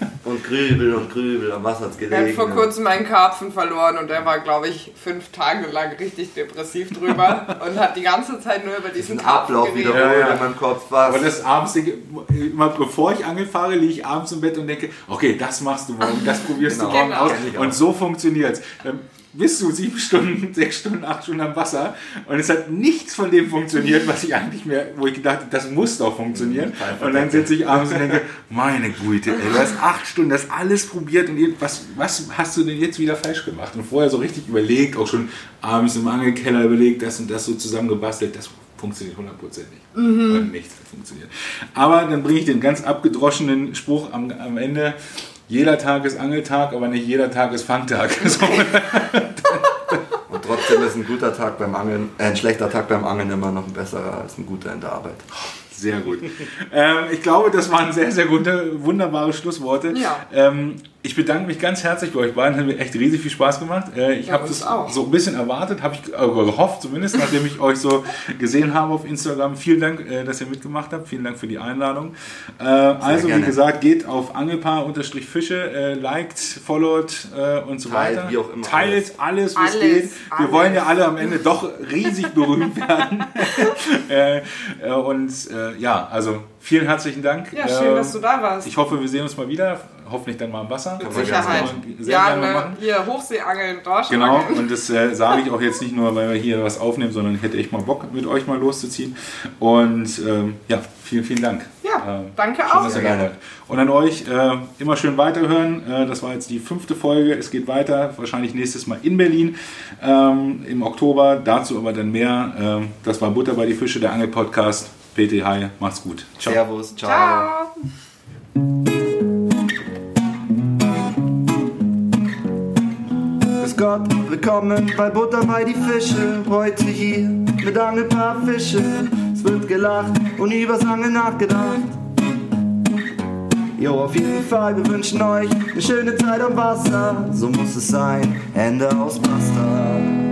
und grübel und grübel. Am Wasser hat's Er hat gelegen. vor kurzem einen Karpfen verloren und er war, glaube ich, fünf Tage lang richtig depressiv drüber und hat die ganze Zeit nur über diesen Ein Karpfen Ablauf geredet. wiederholt Ja, ja. in meinem Kopf. Was? Aber das abends, immer bevor ich Angel fahre, liege ich abends im Bett und denke, okay, das machst du morgen, das probierst Genau. du morgen Genau. aus. Und so funktioniert es. Bist du sieben Stunden, sechs Stunden, acht Stunden am Wasser und es hat nichts von dem funktioniert, was ich eigentlich mehr, wo ich gedacht habe, das muss doch funktionieren. Einfach Und dann sitze ich abends und denke, meine Güte, ey, du hast acht Stunden das alles probiert und was, was hast du denn jetzt wieder falsch gemacht? Und vorher so richtig überlegt, auch schon abends im Angelkeller überlegt, das und das so zusammengebastelt, das funktioniert hundertprozentig. Und nichts hat funktioniert. Aber dann bringe ich den ganz abgedroschenen Spruch am, am Ende. Jeder Tag ist Angeltag, aber nicht jeder Tag ist Fangtag. So. Und trotzdem ist ein guter Tag beim Angeln, äh, ein schlechter Tag beim Angeln immer noch ein besserer als ein guter in der Arbeit. Sehr gut. ähm, ich glaube, das waren sehr, sehr gute, wunderbare Schlussworte. Ja. Ähm, ich bedanke mich ganz herzlich bei euch beiden. Hat mir echt riesig viel Spaß gemacht. Äh, ich Ja, habe das auch. so ein bisschen erwartet, habe ich gehofft zumindest, nachdem ich euch so gesehen habe auf Instagram. Vielen Dank, äh, dass ihr mitgemacht habt. Vielen Dank für die Einladung. Äh, also, wie gerne. gesagt, geht auf angelpaar-fische, liked, followed und so Teilt, weiter. wie auch immer, Teilt alles, wie es Alles, geht. Wir alles. wollen ja alle am Ende doch riesig berühmt werden. und ja, also vielen herzlichen Dank. Ja, schön, dass du da warst. Ich hoffe, wir sehen uns mal wieder. Hoffentlich dann mal im Wasser. Mit Sicherheit. gerne mal- sehr Ja, gerne ne, machen. hier Hochseeangeln, Dorsch Genau, und das äh, sage ich auch jetzt nicht nur, weil wir hier was aufnehmen, sondern ich hätte echt mal Bock, mit euch mal loszuziehen. Und ähm, ja, vielen, vielen Dank. Ja, Ähm, danke schön, auch. dass ihr Sehr da wart. Und an euch äh, immer schön weiterhören. Äh, das war jetzt die fünfte Folge. Es geht weiter, wahrscheinlich nächstes Mal in Berlin ähm, im Oktober. Dazu aber dann mehr. Ähm, das war Butter bei die Fische, der Angel-Podcast. PT, hi, macht's gut. Ciao. Servus, ciao. Ciao. Gott, willkommen bei Butter bei die Fische. Heute hier mit Angelpaar Fische. Es wird gelacht und übers Angeln nachgedacht. Jo, auf jeden Fall, wir wünschen euch eine schöne Zeit am Wasser. So muss es sein, Ende aus Basta.